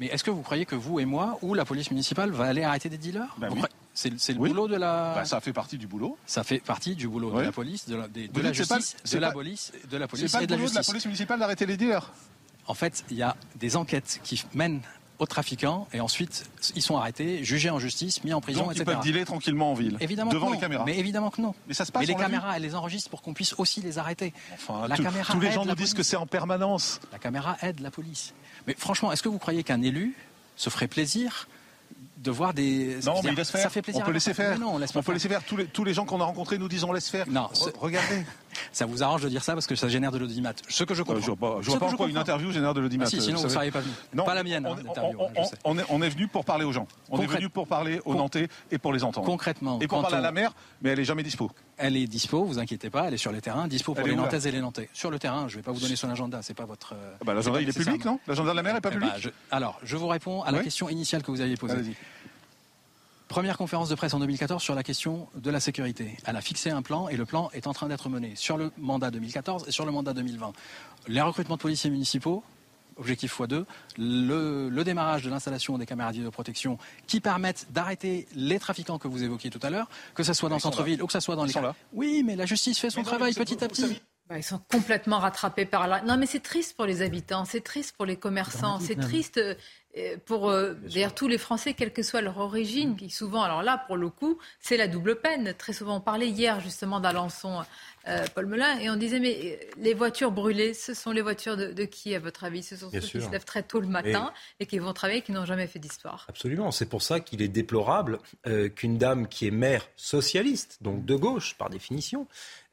mais est-ce que vous croyez que vous et moi, ou la police municipale, va aller arrêter des dealers ben C'est le boulot de la. Ben, ça fait partie du boulot. Ça fait partie du boulot de la police, de la, de, la justice, de, la police, de la police, C'est pas le boulot de la police municipale d'arrêter les dealers. En fait, il y a des enquêtes qui mènent aux trafiquants et ensuite ils sont arrêtés, jugés en justice, mis en prison, Donc, etc. Ils peuvent dealer tranquillement en ville, évidemment devant les caméras. Mais évidemment que non. Mais ça se passe. Mais les caméras, elles les enregistrent pour qu'on puisse aussi les arrêter. Enfin, la caméra tous les gens nous disent que c'est en permanence. La caméra aide la police. Mais franchement, est-ce que vous croyez qu'un élu se ferait plaisir de voir des. Non, mais il laisse faire. Ça fait plaisir. On peut laisser faire. Non, on, laisse on peut laisser faire. Tous les, tous les gens qu'on a rencontrés nous disent on laisse faire. Non, regardez. Ça vous arrange de dire ça parce que ça génère de l'audimat. Ce que je comprends. je vois pas, vois pas pourquoi une interview génère de l'audimat. Ah, si, sinon vous ne seriez pas venu. Non, pas la mienne. On, hein, on, est, on, est, venu pour parler aux gens. On est venu pour parler aux Nantais et pour les entendre. Concrètement. Et pour parler à la mer, mais elle est jamais dispo. Elle est dispo, vous inquiétez pas, elle est sur le terrain, dispo pour les Nantaises et les Nantais. Sur le terrain, je ne vais pas vous donner son agenda, c'est pas votre. Ah bah, l'agenda il est public, non? L'agenda de la mer est pas eh public? Bah, alors, je vous réponds à la question initiale que vous aviez posée. Première conférence de presse en 2014 sur la question de la sécurité. Elle a fixé un plan et le plan est en train d'être mené sur le mandat 2014 et sur le mandat 2020. Les recrutements de policiers municipaux, objectif x2, le, démarrage de l'installation des caméras de protection qui permettent d'arrêter les trafiquants que vous évoquiez tout à l'heure, que ce soit dans le centre-ville ou que ce soit dans les... Oui, mais la justice fait son travail petit à petit. Bah, ils sont complètement rattrapés par là. Non, mais c'est triste pour les habitants, c'est triste pour les commerçants, c'est triste euh, pour euh, d'ailleurs tous les Français, quelle que soit leur origine, qui souvent, alors là, pour le coup, c'est la double peine. Très souvent, on parlait hier justement d'Alençon, euh, Paul Melun, et on disait, mais les voitures brûlées, ce sont les voitures de, qui, à votre avis? Ce sont ceux qui se lèvent très tôt le matin et, qui vont travailler et qui n'ont jamais fait d'histoire. Absolument. C'est pour ça qu'il est déplorable qu'une dame qui est maire socialiste, donc de gauche par définition,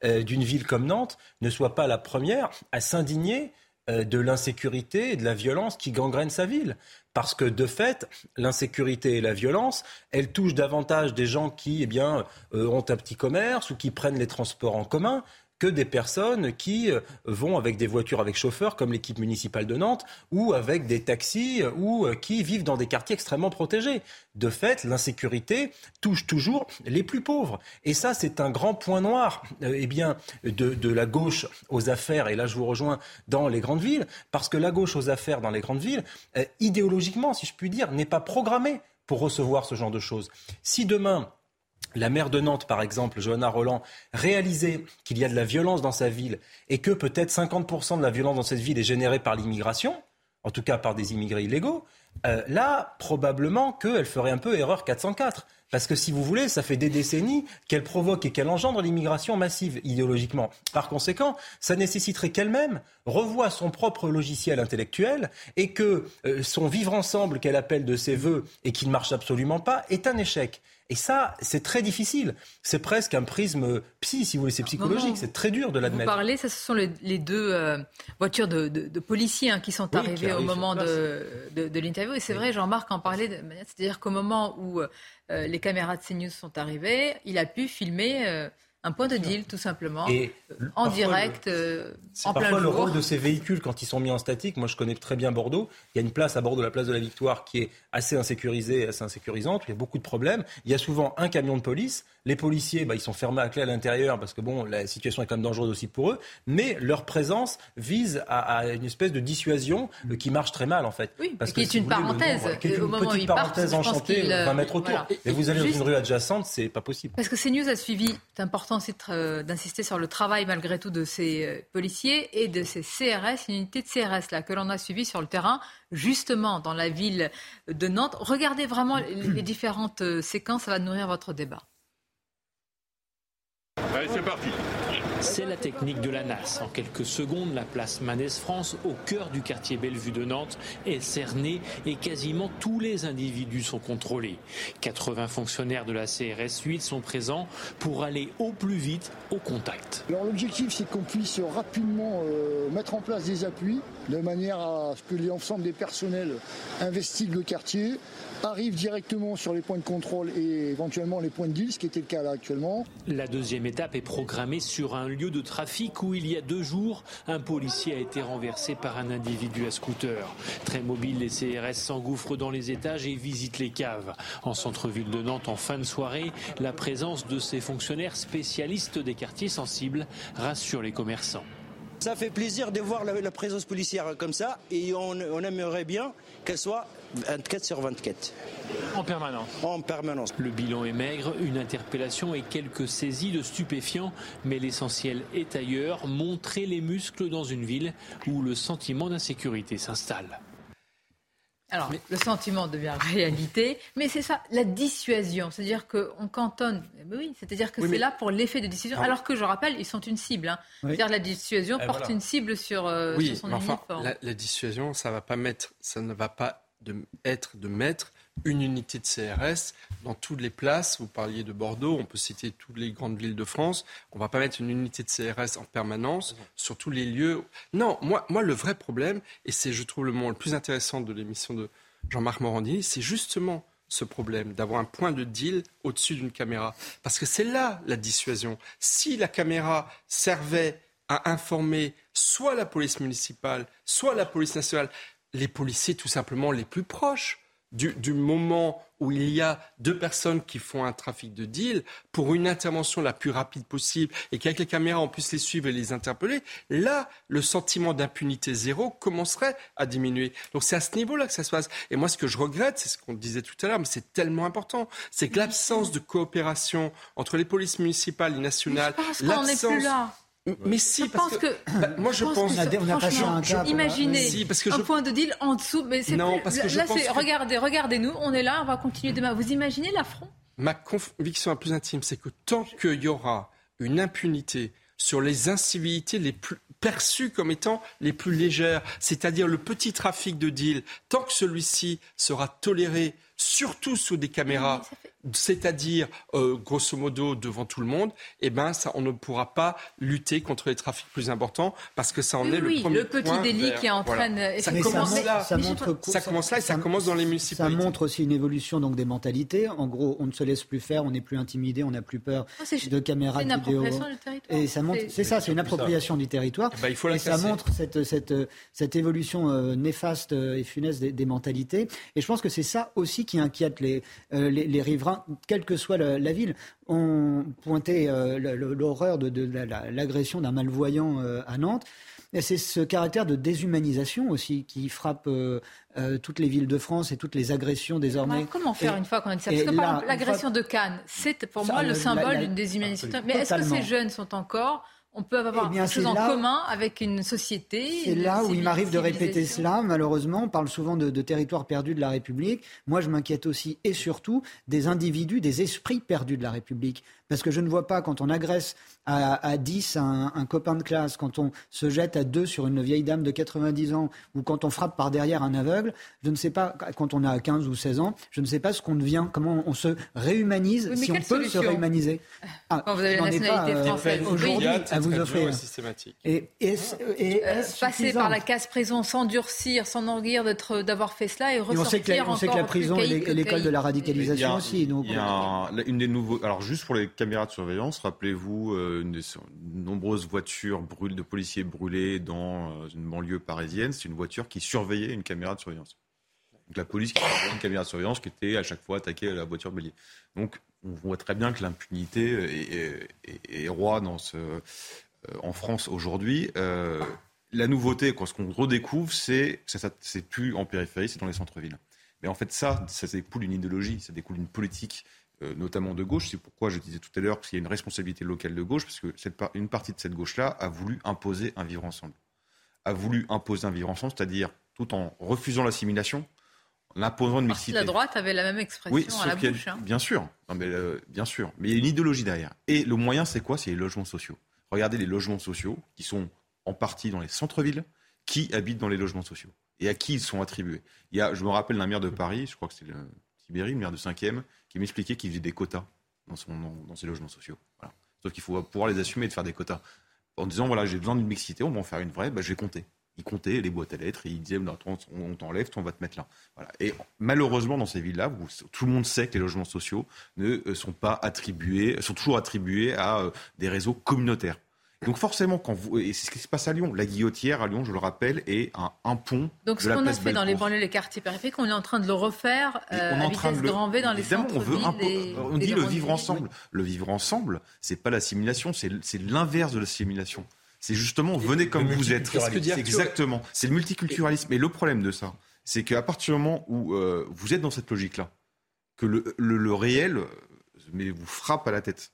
euh, d'une ville comme Nantes ne soit pas la première à s'indigner euh, de l'insécurité et de la violence qui gangrènent sa ville. Parce que de fait, l'insécurité et la violence, elles touchent davantage des gens qui eh bien, euh, ont un petit commerce ou qui prennent les transports en commun que des personnes qui euh, vont avec des voitures avec chauffeur, comme l'équipe municipale de Nantes, ou avec des taxis, ou qui vivent dans des quartiers extrêmement protégés. De fait, l'insécurité touche toujours les plus pauvres. Et ça, c'est un grand point noir eh bien, de, de la gauche aux affaires, et là je vous rejoins, dans les grandes villes, parce que la gauche aux affaires dans les grandes villes, idéologiquement, si je puis dire, n'est pas programmée pour recevoir ce genre de choses. Si demain, la maire de Nantes, par exemple, Johanna Roland, réalisait qu'il y a de la violence dans sa ville et que peut-être 50% de la violence dans cette ville est générée par l'immigration, en tout cas par des immigrés illégaux, euh, là, probablement qu'elle ferait un peu erreur 404. Parce que si vous voulez, ça fait des décennies qu'elle provoque et qu'elle engendre l'immigration massive idéologiquement. Par conséquent, ça nécessiterait qu'elle-même revoie son propre logiciel intellectuel et que euh, son vivre ensemble qu'elle appelle de ses voeux et qui ne marche absolument pas est un échec. Et ça, c'est très difficile. C'est presque un prisme psy, si vous voulez, c'est psychologique. C'est très dur de l'admettre. Vous parlez, ça, ce sont les, deux euh, voitures de, policiers hein, qui sont arrivées au moment de, de, l'interview. Et c'est vrai, Jean-Marc en parlait, c'est-à-dire qu'au moment où euh, les caméras de CNews sont arrivées, il a pu filmer euh, un point de deal, tout simplement, et en direct, euh, en plein jour. Parfois, le rôle de ces véhicules, quand ils sont mis en statique, moi je connais très bien Bordeaux, il y a une place à Bordeaux, la place de la Victoire, qui est assez insécurisée, assez insécurisante, il y a beaucoup de problèmes. Il y a souvent un camion de police, les policiers, bah, ils sont fermés à clé à l'intérieur parce que bon, la situation est quand même dangereuse aussi pour eux, mais leur présence vise à, une espèce de dissuasion euh, qui marche très mal en fait. Oui, parce qui est une parenthèse. qui est une petite parenthèse enchantée, 20 mètres autour. Et vous allez dans une rue adjacente, c'est pas possible. Parce que CNews a suivi, c'est important aussi d'insister sur le travail malgré tout de ces euh, policiers et de ces CRS, une unité de CRS là que l'on a suivi sur le terrain, justement dans la ville de Nantes. Regardez vraiment les différentes euh, séquences, ça va nourrir votre débat. Allez, c'est parti. C'est la technique de la NAS. En quelques secondes, la place Manès France, au cœur du quartier Bellevue de Nantes, est cernée et quasiment tous les individus sont contrôlés. 80 fonctionnaires de la CRS 8 sont présents pour aller au plus vite au contact. Alors l'objectif, c'est qu'on puisse rapidement euh, mettre en place des appuis de manière à ce que l'ensemble des personnels investiguent le quartier, arrivent directement sur les points de contrôle et éventuellement les points de deal, ce qui était le cas là actuellement. La deuxième étape est programmée sur un lieu de trafic où il y a deux jours, un policier a été renversé par un individu à scooter. Très mobile, les CRS s'engouffrent dans les étages et visitent les caves. En centre-ville de Nantes, en fin de soirée, la présence de ces fonctionnaires spécialistes des quartiers sensibles rassure les commerçants. Ça fait plaisir de voir la, présence policière comme ça et on, aimerait bien qu'elle soit 24 sur 24. En permanence En permanence. Le bilan est maigre, une interpellation et quelques saisies de stupéfiants, mais l'essentiel est ailleurs, montrer les muscles dans une ville où le sentiment d'insécurité s'installe. Alors, le sentiment devient réalité, mais c'est ça, la dissuasion. C'est-à-dire qu'on cantonne. oui, c'est-à-dire que c'est là pour l'effet de dissuasion. Alors que je rappelle, ils sont une cible. Hein. C'est-à-dire la dissuasion porte une cible sur, euh, son uniforme. La, la, dissuasion, ça va pas mettre, ça ne va pas de, être de mettre une unité de CRS dans toutes les places. Vous parliez de Bordeaux, on peut citer toutes les grandes villes de France. On ne va pas mettre une unité de CRS en permanence sur tous les lieux. Non, moi, moi le vrai problème, et c'est, je trouve, le moment le plus intéressant de l'émission de Jean-Marc Morandini, c'est justement ce problème d'avoir un point de deal au-dessus d'une caméra. Parce que c'est là la dissuasion. Si la caméra servait à informer soit la police municipale, soit la police nationale, les policiers tout simplement les plus proches, du, moment où il y a deux personnes qui font un trafic de deal, pour une intervention la plus rapide possible et qu'avec les caméras on puisse les suivre et les interpeller, là, le sentiment d'impunité zéro commencerait à diminuer. Donc c'est à ce niveau-là que ça se passe. Et moi, ce que je regrette, c'est ce qu'on disait tout à l'heure, mais c'est tellement important, c'est que l'absence de coopération entre les polices municipales et nationales, l'absence... Mais si, parce que, bah, moi je pense, que, on a passé un cap. Imaginez un point de deal en dessous, mais c'est non, parce que là, je regardez, regardez-nous, on est là, on va continuer demain. Vous imaginez l'affront? Ma conviction la plus intime, c'est que tant qu'il y aura une impunité sur les incivilités les plus perçues comme étant les plus légères, c'est-à-dire le petit trafic de deal, tant que celui-ci sera toléré surtout sous des caméras, c'est-à-dire euh, grosso modo devant tout le monde, eh ben ça, on ne pourra pas lutter contre les trafics plus importants parce que ça en Oui, est oui, le premier le petit point délit vers- qui entraîne- voilà. Ça commence comment- là. ça montre, Ça commence là et ça commence dans les Ça municipalités. montre aussi une évolution donc des mentalités. En gros, on ne se laisse plus faire, on n'est plus intimidé, on n'a plus peur Oh, c'est- de caméras c'est une vidéo. appropriation du territoire. Et ça montre, C'est- ça, c'est une appropriation du territoire. Bah, il faut la et ça montre cette, cette, cette évolution euh, néfaste euh, et funeste des, des mentalités. Et je pense que c'est ça aussi qui inquiète les, euh, les, les riverains, quelle que soit la, la ville. On pointait euh, l'horreur de, de la- la- l'agression d'un malvoyant euh, à Nantes. C'est ce caractère de déshumanisation aussi qui frappe euh, euh, toutes les villes de France et toutes les agressions désormais. Comment faire Et- une fois qu'on a dit ça Parce que l'agression de Cannes, c'est pour Ça, moi le symbole d'une déshumanisation. Mais est-ce que ces jeunes sont encore on peut avoir Eh bien, quelque chose en commun avec une société. C'est là où il m'arrive de répéter cela. Malheureusement, on parle souvent de, de territoires perdus de la République. Moi, je m'inquiète aussi et surtout des individus, des esprits perdus de la République. Parce que je ne vois pas quand on agresse à, à 10 un, un copain de classe, quand on se jette à deux sur une vieille dame de 90 ans, ou quand on frappe par derrière un aveugle, je ne sais pas, quand on a 15 ou 16 ans, je ne sais pas ce qu'on devient, comment on se réhumanise, Oui, si on peut solution se réhumaniser. Ah, Quand vous avez la nationalité pas, euh, française. Aujourd'hui, à vous offrir. et. Et, et Euh, est-ce passer par la case prison, s'endurcir, s'enorgueillir d'être- d'avoir fait cela et Et ressortir on sait que la, on sait que la prison est l'école de la radicalisation aussi. Donc, Il y a un- une des nouveaux. Alors juste pour les caméras de surveillance, rappelez-vous euh, une des de nombreuses voitures brûlées de policiers brûlés dans euh, une banlieue parisienne. C'est une voiture qui surveillait une caméra de surveillance. Donc la police qui surveillait une caméra de surveillance qui était à chaque fois attaquée à la voiture bélier. Donc on voit très bien que l'impunité est, roi dans ce, euh, en France aujourd'hui. Euh, la nouveauté, quoi, ce qu'on redécouvre, c'est que ça, c'est plus en périphérie, c'est dans les centres-villes. Mais en fait, ça, ça découle d'une idéologie, ça découle d'une politique, euh, notamment de gauche. C'est pourquoi je disais tout à l'heure qu'il y a une responsabilité locale de gauche, parce que cette par- une partie de cette gauche-là a voulu imposer un vivre ensemble. A voulu imposer un vivre ensemble, c'est-à-dire tout en refusant l'assimilation, en imposant une mixité. La droite avait la même expression Oui, à la a- bouche. hein. bien sûr, Non, mais, euh, bien sûr, mais il y a une idéologie derrière. Et le moyen, c'est quoi? C'est les logements sociaux. Regardez les logements sociaux qui sont en partie dans les centres-villes, qui habitent dans les logements sociaux et à qui ils sont attribués. Il y a, je me rappelle d'un maire de Paris, je crois que c'est Tibéri, le maire de 5e, qui m'expliquait qu'il faisait des quotas dans, son, ses logements sociaux. Sauf qu'il faut pouvoir les assumer et de faire des quotas. En disant, voilà, j'ai besoin d'une mixité, on va en faire une vraie, bah, je vais compter. Il comptait les boîtes à lettres et il disait, bah, on, t'enlève, on va te mettre là. Et malheureusement, dans ces villes-là, tout le monde sait que les logements sociaux ne euh, sont pas attribués, sont toujours attribués à euh, des réseaux communautaires. Donc forcément, quand vous, et c'est ce qui se passe à Lyon, la guillotière à Lyon, je le rappelle, est un, un pont Donc de ce la qu'on a fait dans les banlieues, les quartiers périphériques, on est en train de le refaire euh, on est en train vitesse de le- grand V dans les Évidemment, on veut des- on dit le vivre ensemble. Le vivre ensemble, c'est pas l'assimilation, c'est c'est l'inverse de l'assimilation. C'est justement venez comme vous êtes. C'est exactement. C'est le multiculturalisme. Et le problème de ça, c'est qu'à partir du moment où euh, vous êtes dans cette logique-là, que le, le- le réel euh, mais vous frappe à la tête.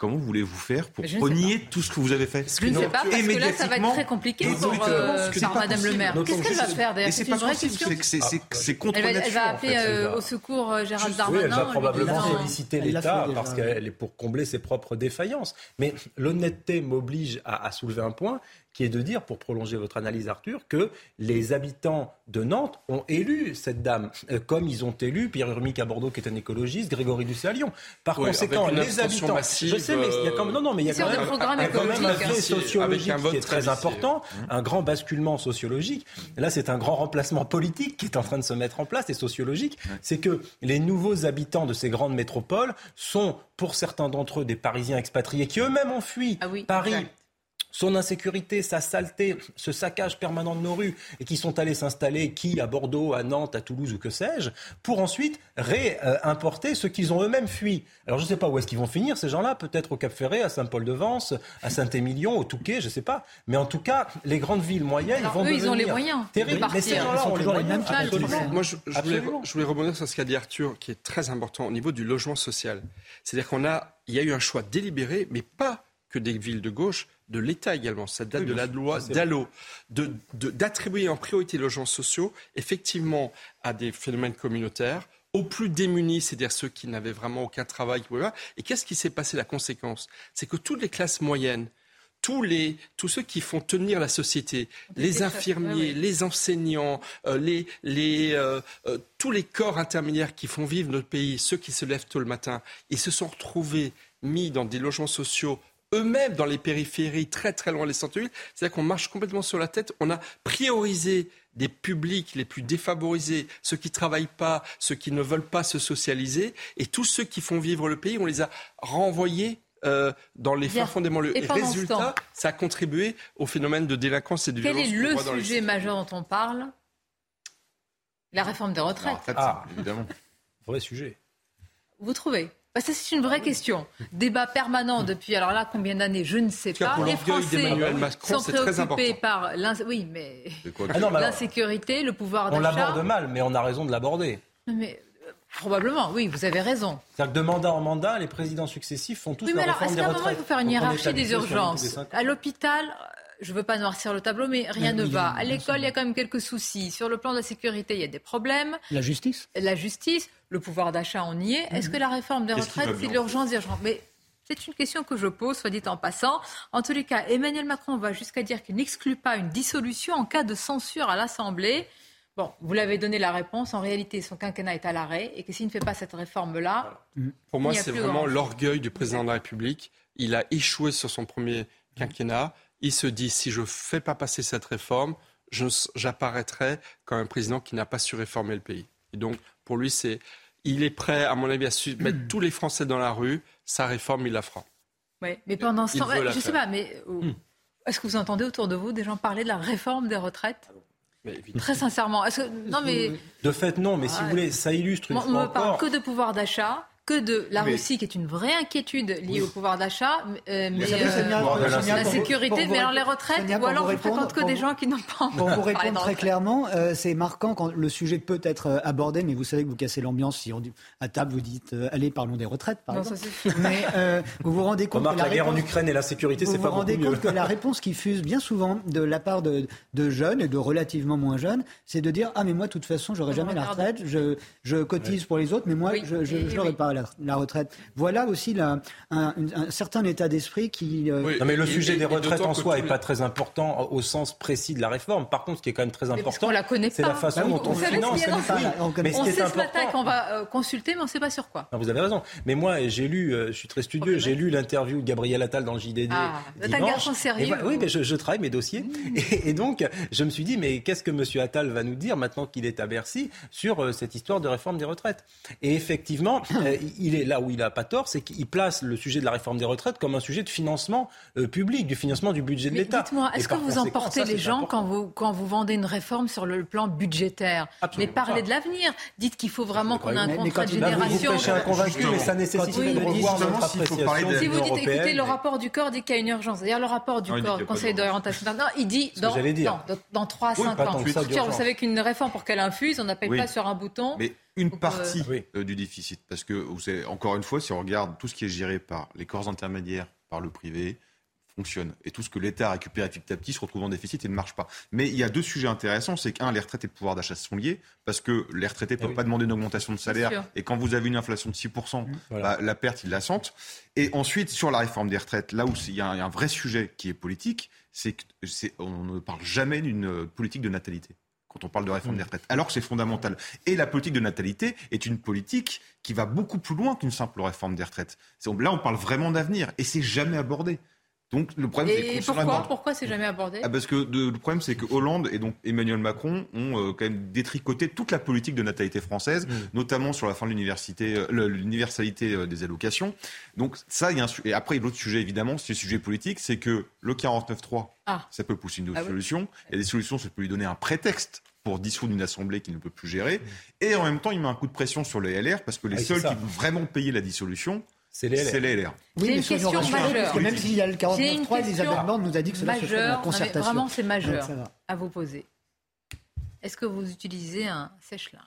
Comment voulez-vous faire pour renier tout ce que vous avez fait? Je ne sais pas, parce que là, ça va être très compliqué pour, euh, par Madame le maire. Qu'est-ce qu'elle va faire d'ailleurs c'est C'est pas une vraie question. c'est c'est contre Elle va, appeler fait. euh, au secours euh, Gérald Darmanin. Oui, elle va probablement solliciter l'État parce qu'elle est pour combler ses propres défaillances. Mais l'honnêteté m'oblige à, à soulever un point qui est de dire, pour prolonger votre analyse Arthur, que les habitants de Nantes ont élu cette dame, euh, comme ils ont élu Pierre Urmic à Bordeaux qui est un écologiste, Grégory Doucet à Lyon. Par Oui, conséquent, avec une les habitants... massive, je sais, mais il y a quand même... Non, non, mais il y a quand même, a quand même un sociologique un qui est très très important, un grand basculement sociologique. Là, c'est un grand remplacement politique qui est en train de se mettre en place et sociologique. C'est que les nouveaux habitants de ces grandes métropoles sont, pour certains d'entre eux, des Parisiens expatriés qui eux-mêmes ont fui Ah oui, Paris. exact. Son insécurité, sa saleté, ce saccage permanent de nos rues, et qui sont allés s'installer, qui à Bordeaux, à Nantes, à Toulouse ou que sais-je, pour ensuite réimporter ce qu'ils ont eux-mêmes fui. Alors je ne sais pas où est-ce qu'ils vont finir, ces gens-là, peut-être au Cap Ferré, à Saint-Paul-de-Vence, à Saint-Émilion, au Touquet, je ne sais pas. Mais en tout cas, les grandes villes moyennes Alors, vont eux, ils ont les devenir moyens de terribles. Mais ces partir. gens-là ont les moyens. Absolument. Moi, je, je voulais, je voulais rebondir sur ce qu'a dit Arthur, qui est très important au niveau du logement social. C'est-à-dire qu'on a, il y a eu un choix délibéré, mais pas que des villes de gauche, de l'État également. Ça date Oui, de la loi Dallot, de- de- d'attribuer en priorité les logements sociaux, effectivement, à des phénomènes communautaires, aux plus démunis, c'est-à-dire ceux qui n'avaient vraiment aucun travail. Et qu'est-ce qui s'est passé La conséquence, c'est que toutes les classes moyennes, tous, les, tous ceux qui font tenir la société, les infirmiers, les enseignants, euh, les, les, euh, euh, tous les corps intermédiaires qui font vivre notre pays, ceux qui se lèvent tôt le matin, ils se sont retrouvés mis dans des logements sociaux eux-mêmes dans les périphéries, très très loin des centres-villes. C'est-à-dire qu'on marche complètement sur la tête. On a priorisé des publics les plus défavorisés, ceux qui ne travaillent pas, ceux qui ne veulent pas se socialiser, et tous ceux qui font vivre le pays, on les a renvoyés euh, dans les fins fonds des banlieues. Et, résultat, ça a contribué au phénomène de délinquance et de Quel violence. Quel est le sujet majeur dont on parle? La réforme des retraites. ah, évidemment. Vrai sujet. Vous trouvez? Bah, ça, c'est une vraie question. Débat permanent depuis, alors là, combien d'années Je ne sais pas. Les Français Macron, sont préoccupés par oui, mais... Ah l'insécurité, le pouvoir d'achat. On l'aborde mal, mais on a raison de l'aborder. Mais Probablement, oui, vous avez raison. C'est-à-dire que de mandat en mandat, les présidents successifs font tous oui, mais alors, réforme des retraites. il faut faire une hiérarchie des urgences À l'hôpital, je ne veux pas noircir le tableau, mais rien ne va. À l'école, il y a quand même quelques soucis. Sur le plan de la sécurité, il y a des problèmes. La justice? La justice, le pouvoir d'achat, on y est. Est-ce que la réforme des retraites, c'est l'urgence urgence Mais c'est une question que je pose, soit dit en passant. En tous les cas, Emmanuel Macron va jusqu'à dire qu'il n'exclut pas une dissolution en cas de censure à l'Assemblée. Bon, vous l'avez donné la réponse. En réalité, son quinquennat est à l'arrêt et que s'il ne fait pas cette réforme-là. Pour moi, c'est vraiment l'orgueil du président de la République. Il a échoué sur son premier quinquennat. Il se dit si je ne fais pas passer cette réforme, j'apparaîtrai comme un président qui n'a pas su réformer le pays. Et donc, pour lui, c'est, il est prêt, à mon avis, à mettre tous les Français dans la rue. Sa réforme, il la fera. Oui, mais pendant ce temps, je ne sais pas, mais hmm. est-ce que vous entendez autour de vous des gens parler de la réforme des retraites? Très sincèrement. non, mais... De fait, non, mais si vous voulez, ça illustre une fois On ne parle que de pouvoir d'achat que de la Russie, qui est une vraie inquiétude liée au pouvoir d'achat, euh, mais, euh, la sécurité, mais alors les retraites, ou alors vous fréquente que des gens qui n'ont pas Pour vous répondre très clairement, euh, c'est marquant quand le sujet peut être abordé, mais vous savez que vous cassez l'ambiance si on à table vous dites allez parlons des retraites par exemple. mais vous vous rendez compte que la, guerre en Ukraine et la sécurité, c'est pas Vous vous rendez compte que la réponse qui fuse bien souvent de la part de, de jeunes et de relativement moins jeunes, c'est de dire ah mais moi de toute façon j'aurai jamais la retraite, je, je cotise pour les autres, mais moi je je, l'aurai pas la, retraite. Voilà aussi un, certain état d'esprit qui. Euh, non, mais le sujet des retraites en soi n'est pas très important au sens précis de la réforme. Par contre, ce qui est quand même très important, c'est la façon bah dont on finance. mais on sait ce matin qu'on va euh, consulter, mais on ne sait pas sur quoi. vous avez raison. Mais moi, j'ai lu, euh, je suis très studieux, j'ai lu l'interview de Gabriel Attal dans le JDD. Ah, un garçon sérieux. oui, mais je, travaille mes dossiers. Mmh. Et, donc, je me suis dit, mais qu'est-ce que M. Attal va nous dire maintenant qu'il est à Bercy sur cette histoire de réforme des retraites? Et effectivement, il est là où il n'a pas tort, c'est qu'il place le sujet de la réforme des retraites comme un sujet de financement euh, public, du financement du budget de l'État. Dites-moi, est-ce que vous emportez les gens quand vous, quand vous vendez une réforme sur le plan budgétaire Mais parlez de l'avenir. Dites qu'il faut vraiment qu'on ait un contrat de génération. Vous prêchez un convaincu, mais ça nécessite de revoir notre appréciation. Si vous dites, écoutez, le rapport du corps dit qu'il y a une urgence. D'ailleurs, le rapport du corps, Conseil d'orientation, il dit dans, dans 3 à 5 ans. Vous savez qu'une réforme, pour qu'elle infuse, on n'appelle pas sur un bouton une partie euh, du déficit. Parce que, vous savez, encore une fois, si on regarde tout ce qui est géré par les corps intermédiaires, par le privé, fonctionne. Et tout ce que l'État récupère petit à petit se retrouve en déficit et ne marche pas. Mais il y a deux sujets intéressants. C'est qu'un, les retraites et le pouvoir d'achat sont liés, parce que les retraités ne peuvent pas demander une augmentation de salaire. Et quand vous avez une inflation de 6%, mmh. bah, la perte, ils la sentent. Et ensuite, sur la réforme des retraites, là où il y, a un vrai sujet qui est politique, c'est qu'on ne parle jamais d'une politique de natalité quand on parle de réforme des retraites, alors que c'est fondamental. Et la politique de natalité est une politique qui va beaucoup plus loin qu'une simple réforme des retraites. Là, on parle vraiment d'avenir, et c'est jamais abordé. Donc le problème, et pourquoi, pourquoi c'est jamais abordé ah, Parce que le problème, c'est que Hollande et donc Emmanuel Macron ont euh, quand même détricoté toute la politique de natalité française, mm. notamment sur la fin de l'université, euh, l'universalité euh, des allocations. Donc ça, il y a un, et après l'autre sujet évidemment, c'est le sujet politique, c'est que le 49.3, ah. ça peut pousser une autre ah solution. Il y a des solutions, ça peut lui donner un prétexte pour dissoudre une assemblée qui ne peut plus gérer. Mm. Et en même temps, il met un coup de pression sur les LR parce que les seuls qui vont vraiment payer la dissolution, c'est les LR. Oui, mais une question majeure. même s'il y a le 49.3, Elisabeth Borne nous a dit que cela majeure, se la concertation. vraiment, c'est majeur à vous poser. Est-ce que vous utilisez un sèche-linge?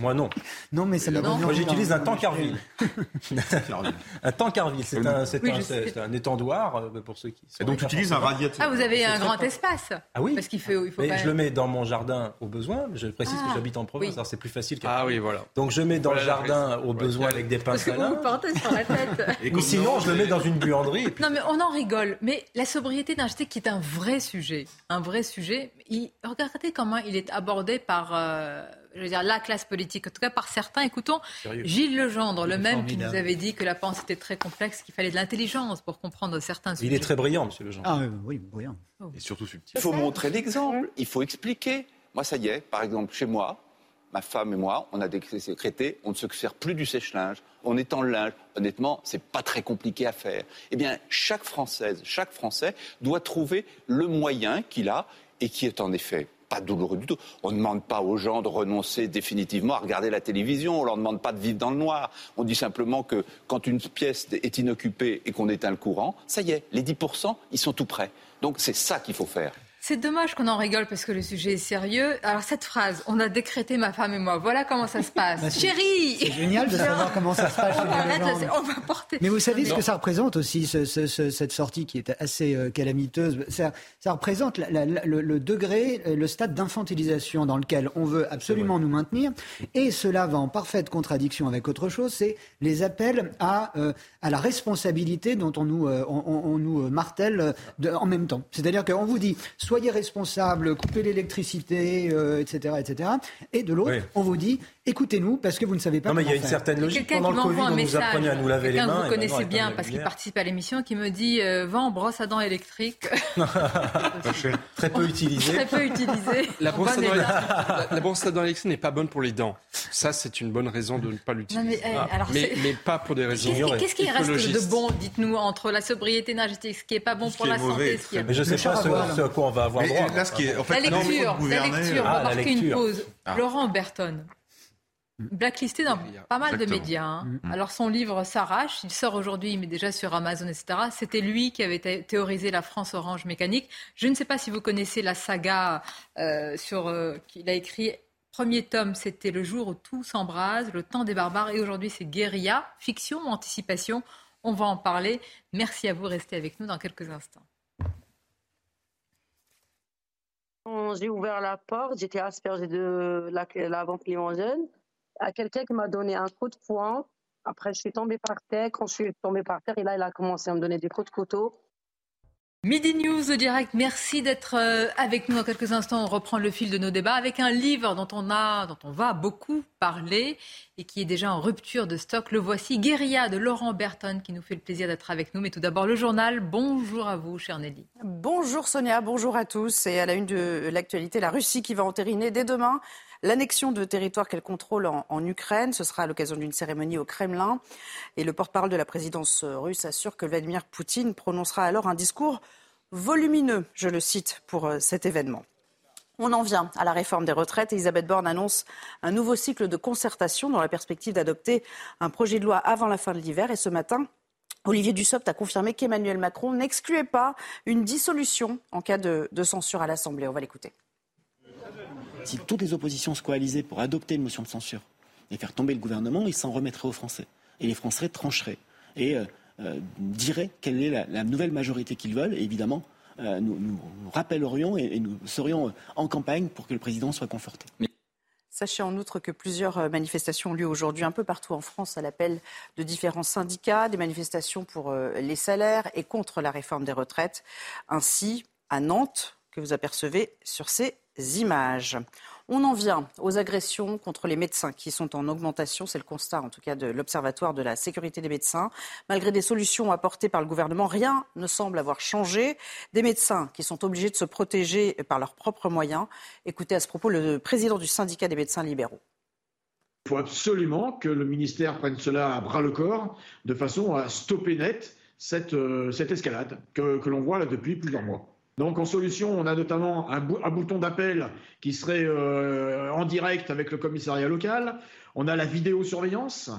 Moi non. Non, mais ça m'a Moi j'utilise un tankerville. un tankerville, c'est un, Oui, un, étendoir euh, pour ceux qui. sont Et donc tu utilises un radiateur. Ah, vous avez un grand espace. Ah oui. Parce qu'il faut, il faut Mais je le mets dans mon jardin au besoin. Je précise Ah, que j'habite en province, oui. alors c'est plus facile Ah oui, voilà. Donc je mets dans Voilà le jardin au besoin avec des Parce pinces que à vous portez sur la tête. Et Ou sinon, non, je le mets dans une buanderie. Non, mais on en rigole. Mais la sobriété énergétique, qui est un vrai sujet, un vrai sujet, regardez comment il est abordé par, euh, je veux dire, la classe politique, en tout cas par certains. Écoutons Sérieux. Gilles Legendre, le même qui nous avait dit que la pensée était très complexe, qu'il fallait de l'intelligence pour comprendre certains sujets. Il est très brillant, monsieur Lejean. Ah oui, oui, brillant. Et surtout subtil. Il faut montrer l'exemple, il faut expliquer. Moi, ça y est, par exemple, chez moi, ma femme et moi, on a décrété, on ne se sert plus du sèche-linge, on étend le linge. Honnêtement, c'est pas très compliqué à faire. Eh bien, chaque Française, chaque Français doit trouver le moyen qu'il a et qui est en effet pas douloureux du tout. On ne demande pas aux gens de renoncer définitivement à regarder la télévision, on leur demande pas de vivre dans le noir. On dit simplement que quand une pièce est inoccupée et qu'on éteint le courant, ça y est, les 10%, ils sont tout prêts. Donc c'est ça qu'il faut faire. C'est dommage qu'on en rigole parce que le sujet est sérieux. Alors cette phrase, on a décrété ma femme et moi. Voilà comment ça se passe. Bah, Chérie C'est génial de savoir comment ça se passe chez On les arrête, on va porter. Mais vous savez ce que ça représente aussi, ce- ce- ce- cette sortie qui est assez euh, calamiteuse ça, ça représente la- la- la- le, le degré, euh, le stade d'infantilisation dans lequel on veut absolument nous maintenir. Et cela va en parfaite contradiction avec autre chose, c'est les appels à, euh, à la responsabilité dont on nous, euh, on, on- on nous martèle de- en même temps. C'est-à-dire qu'on vous dit, soyez responsables, coupez l'électricité, euh, etc., etc. Et de l'autre, Oui. on vous dit, écoutez-nous parce que vous ne savez pas Non, mais il y a une faire. certaine logique. Quelqu'un Pendant qui le Covid, m'envoie un on nous message, apprenait à nous laver les quelqu'un mains. que vous et connaissez bien parce qu'il participe à l'émission, qui me dit euh, va en brosse à dents électrique, Très peu utilisé. très peu utilisé. La brosse, à bon dents, état. la, la brosse à dents électrique n'est pas bonne pour les dents. Ça, c'est une bonne raison de ne pas l'utiliser. Mais, eh, alors, mais, pas pour des raisons Qu'est-ce qui, qu'est-ce qui reste de bon, dites-nous, entre la sobriété énergétique, ce qui n'est pas bon pour la santé, mauvais, ce qui est Mais je Le sais pas ce, à quoi on va avoir droit. La lecture, la lecture, on Ah, va la marquer une pause. Ah. Laurent Berton, blacklisté dans pas mal de médias. hein. Mm. Alors son livre s'arrache, il sort aujourd'hui, mais déjà sur Amazon, etc. C'était lui qui avait thé- théorisé la France orange mécanique. Je ne sais pas si vous connaissez la saga euh, sur euh, qu'il a écrit. Premier tome, c'était le jour où tout s'embrase, le temps des barbares, et aujourd'hui c'est guérilla, fiction ou anticipation. On va en parler. Merci à vous, restez avec nous dans quelques instants. Quand j'ai ouvert la porte, j'étais aspergée de la, la vente limousine à quelqu'un qui m'a donné un coup de poing. Après, je suis tombée par terre. Quand je suis tombée par terre, et là, il a commencé à me donner des coups de couteau. Midi News direct, merci d'être euh, avec nous dans quelques instants. On reprend le fil de nos débats avec un livre dont on a, dont on va beaucoup parler et qui est déjà en rupture de stock. Le voici, Guérilla de Laurent Berton, qui nous fait le plaisir d'être avec nous. Mais tout d'abord, le journal. Bonjour à vous, chère Nelly. Bonjour Sonia, bonjour à tous. Et à la une de l'actualité, la Russie qui va entériner dès demain l'annexion de territoires qu'elle contrôle en, Ukraine. Ce sera à l'occasion d'une cérémonie au Kremlin. Et le porte-parole de la présidence russe assure que Vladimir Poutine prononcera alors un discours volumineux, je le cite, pour euh, cet événement. On en vient à la réforme des retraites. Elisabeth Borne annonce un nouveau cycle de concertation dans la perspective d'adopter un projet de loi avant la fin de l'hiver. Et ce matin, Olivier Dussopt a confirmé qu'Emmanuel Macron n'excluait pas une dissolution en cas de censure à l'Assemblée. On va l'écouter. Si toutes les oppositions se coalisaient pour adopter une motion de censure et faire tomber le gouvernement, ils s'en remettraient aux Français. Et les Français trancheraient et euh, euh, diraient quelle est la, la nouvelle majorité qu'ils veulent. Et évidemment, euh, nous, nous, rappellerions et, et nous serions en campagne pour que le président soit conforté. Sachez en outre que plusieurs manifestations ont lieu aujourd'hui un peu partout en France à l'appel de différents syndicats, des manifestations pour les salaires et contre la réforme des retraites, ainsi à Nantes que vous apercevez sur ces images. On en vient aux agressions contre les médecins qui sont en augmentation. C'est le constat, en tout cas, de l'Observatoire de la sécurité des médecins. Malgré des solutions apportées par le gouvernement, rien ne semble avoir changé. Des médecins qui sont obligés de se protéger par leurs propres moyens. Écoutez à ce propos le président du syndicat des médecins libéraux. Il faut absolument que le ministère prenne cela à bras le corps de façon à stopper net cette, euh, escalade que, que l'on voit là depuis plusieurs mois. Donc en solution, on a notamment un, bou- un bouton d'appel qui serait euh, en direct avec le commissariat local. On a la vidéosurveillance.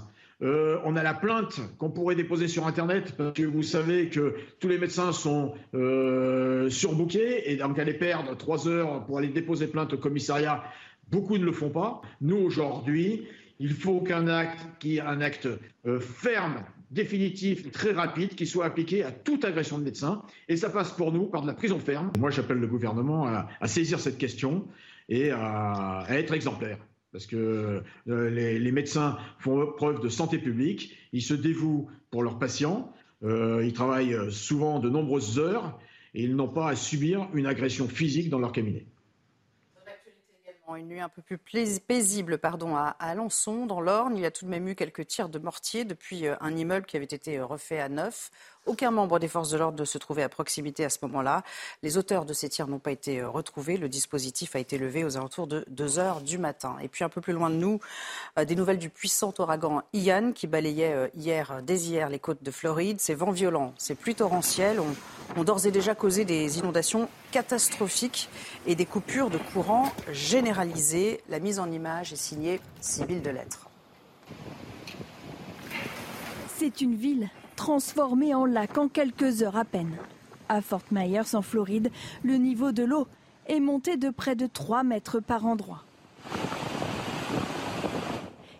Euh, on a la plainte qu'on pourrait déposer sur Internet parce que vous savez que tous les médecins sont euh, surbookés et donc aller perdre trois heures pour aller déposer plainte au commissariat Beaucoup ne le font pas. Nous, aujourd'hui, il faut qu'un acte, acte euh, ferme, définitif, très rapide, qui soit appliqué à toute agression de médecin. Et ça passe pour nous par de la prison ferme. Moi, j'appelle le gouvernement à, saisir cette question et à, être exemplaire. Parce que euh, les, médecins font preuve de santé publique, ils se dévouent pour leurs patients, euh, ils travaillent souvent de nombreuses heures et ils n'ont pas à subir une agression physique dans leur cabinet. Une nuit un peu plus paisible pardon, à Alençon, dans l'Orne. Il y a tout de même eu quelques tirs de mortier depuis euh, un immeuble qui avait été euh, refait à neuf. Aucun membre des forces de l'ordre ne se trouvait à proximité à ce moment-là. Les auteurs de ces tirs n'ont pas été euh, retrouvés. Le dispositif a été levé aux alentours de 2 heures du matin. Et puis un peu plus loin de nous, des nouvelles du puissant ouragan Ian qui balayait hier, dès hier les côtes de Floride. Ces vents violents, ces pluies torrentielles ont, d'ores et déjà causé des inondations catastrophiques et des coupures de courant généralisées. La mise en image est signée Civile de Lettres. C'est une ville transformée en lac en quelques heures à peine. À Fort Myers, en Floride, le niveau de l'eau est monté de près de 3 mètres par endroit.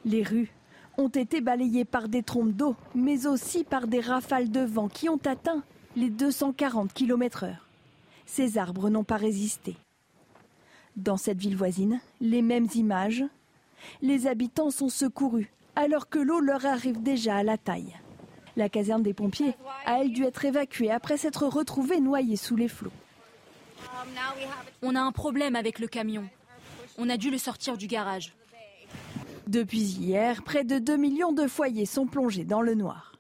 Les rues ont été balayées par des trompes d'eau, mais aussi par des rafales de vent qui ont atteint les 240 km/h. Ces arbres n'ont pas résisté. Dans cette ville voisine, les mêmes images. Les habitants sont secourus alors que l'eau leur arrive déjà à la taille. La caserne des pompiers a elle dû être évacuée après s'être retrouvée noyée sous les flots. On a un problème avec le camion. On a dû le sortir du garage. Depuis hier, près de 2 millions de foyers sont plongés dans le noir.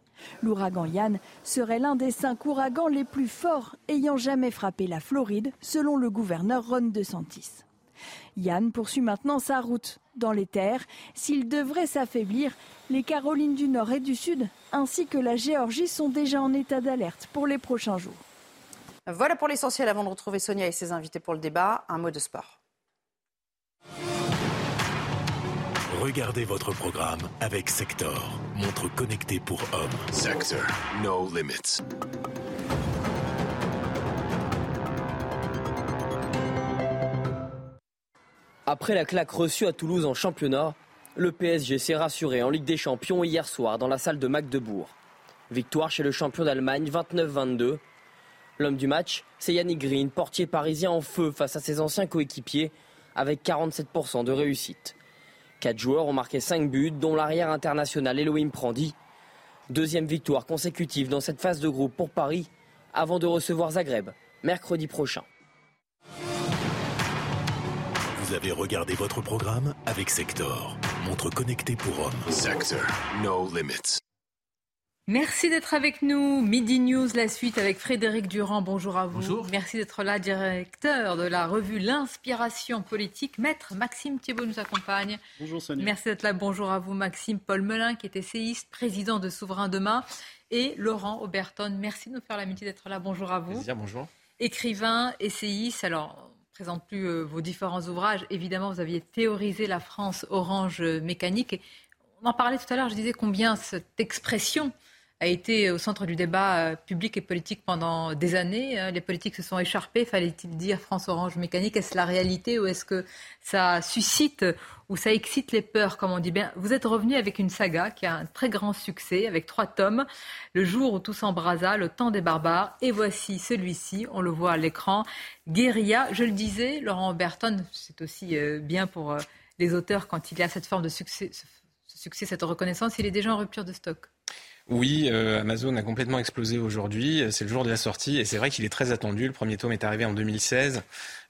L'ouragan Yann serait l'un des cinq ouragans les plus forts ayant jamais frappé la Floride, selon le gouverneur Ron DeSantis. Yann poursuit maintenant sa route dans les terres. S'il devrait s'affaiblir, les Carolines du Nord et du Sud, ainsi que la Géorgie, sont déjà en état d'alerte pour les prochains jours. Voilà pour l'essentiel avant de retrouver Sonia et ses invités pour le débat. Un mot de sport. Regardez votre programme avec Sector, montre connectée pour hommes. Sector, no limits. Après la claque reçue à Toulouse en championnat, le PSG s'est rassuré en Ligue des Champions hier soir dans la salle de Magdebourg. Victoire chez le champion d'Allemagne 29-22. L'homme du match, c'est Yannick Green, portier parisien en feu face à ses anciens coéquipiers, avec 47% de réussite. Quatre joueurs ont marqué cinq buts, dont l'arrière international Elohim Prandi. Deuxième victoire consécutive dans cette phase de groupe pour Paris, avant de recevoir Zagreb, mercredi prochain. Vous avez regardé votre programme avec Sector, montre connectée pour hommes. Sector, no limits. Merci d'être avec nous. Midi News, la suite avec Frédéric Durand. Bonjour à vous. Bonjour. Merci d'être là, directeur de la revue L'Inspiration politique. Maître Maxime Thiebaud nous accompagne. Bonjour Sonia. Merci d'être là. Bonjour à vous, Maxime Paul Melun, qui est essayiste, président de Souverain Demain. Et Laurent Auberton, merci de nous faire l'amitié d'être là. Bonjour à vous. Plaisir, bonjour. Écrivain, essayiste. Alors, présente plus euh, vos différents ouvrages. Évidemment, vous aviez théorisé la France orange mécanique. Et on en parlait tout à l'heure. Je disais combien cette expression a été au centre du débat euh, public et politique pendant des années. Euh, les politiques se sont écharpés. Fallait-il dire France Orange Mécanique? Est-ce la réalité ou est-ce que ça suscite ou ça excite les peurs, comme on dit? Bien Vous êtes revenu avec une saga qui a un très grand succès, avec trois tomes. Le jour où tout s'embrasa, Le temps des barbares. Et voici celui-ci, on le voit à l'écran. Guérilla, je le disais, Laurent Berton, c'est aussi euh, bien pour les auteurs quand il y a cette forme de succès, ce succès, cette reconnaissance, il est déjà en rupture de stock. Oui, euh, Amazon a complètement explosé aujourd'hui. C'est le jour de la sortie et c'est vrai qu'il est très attendu. Le premier tome est arrivé en 2016,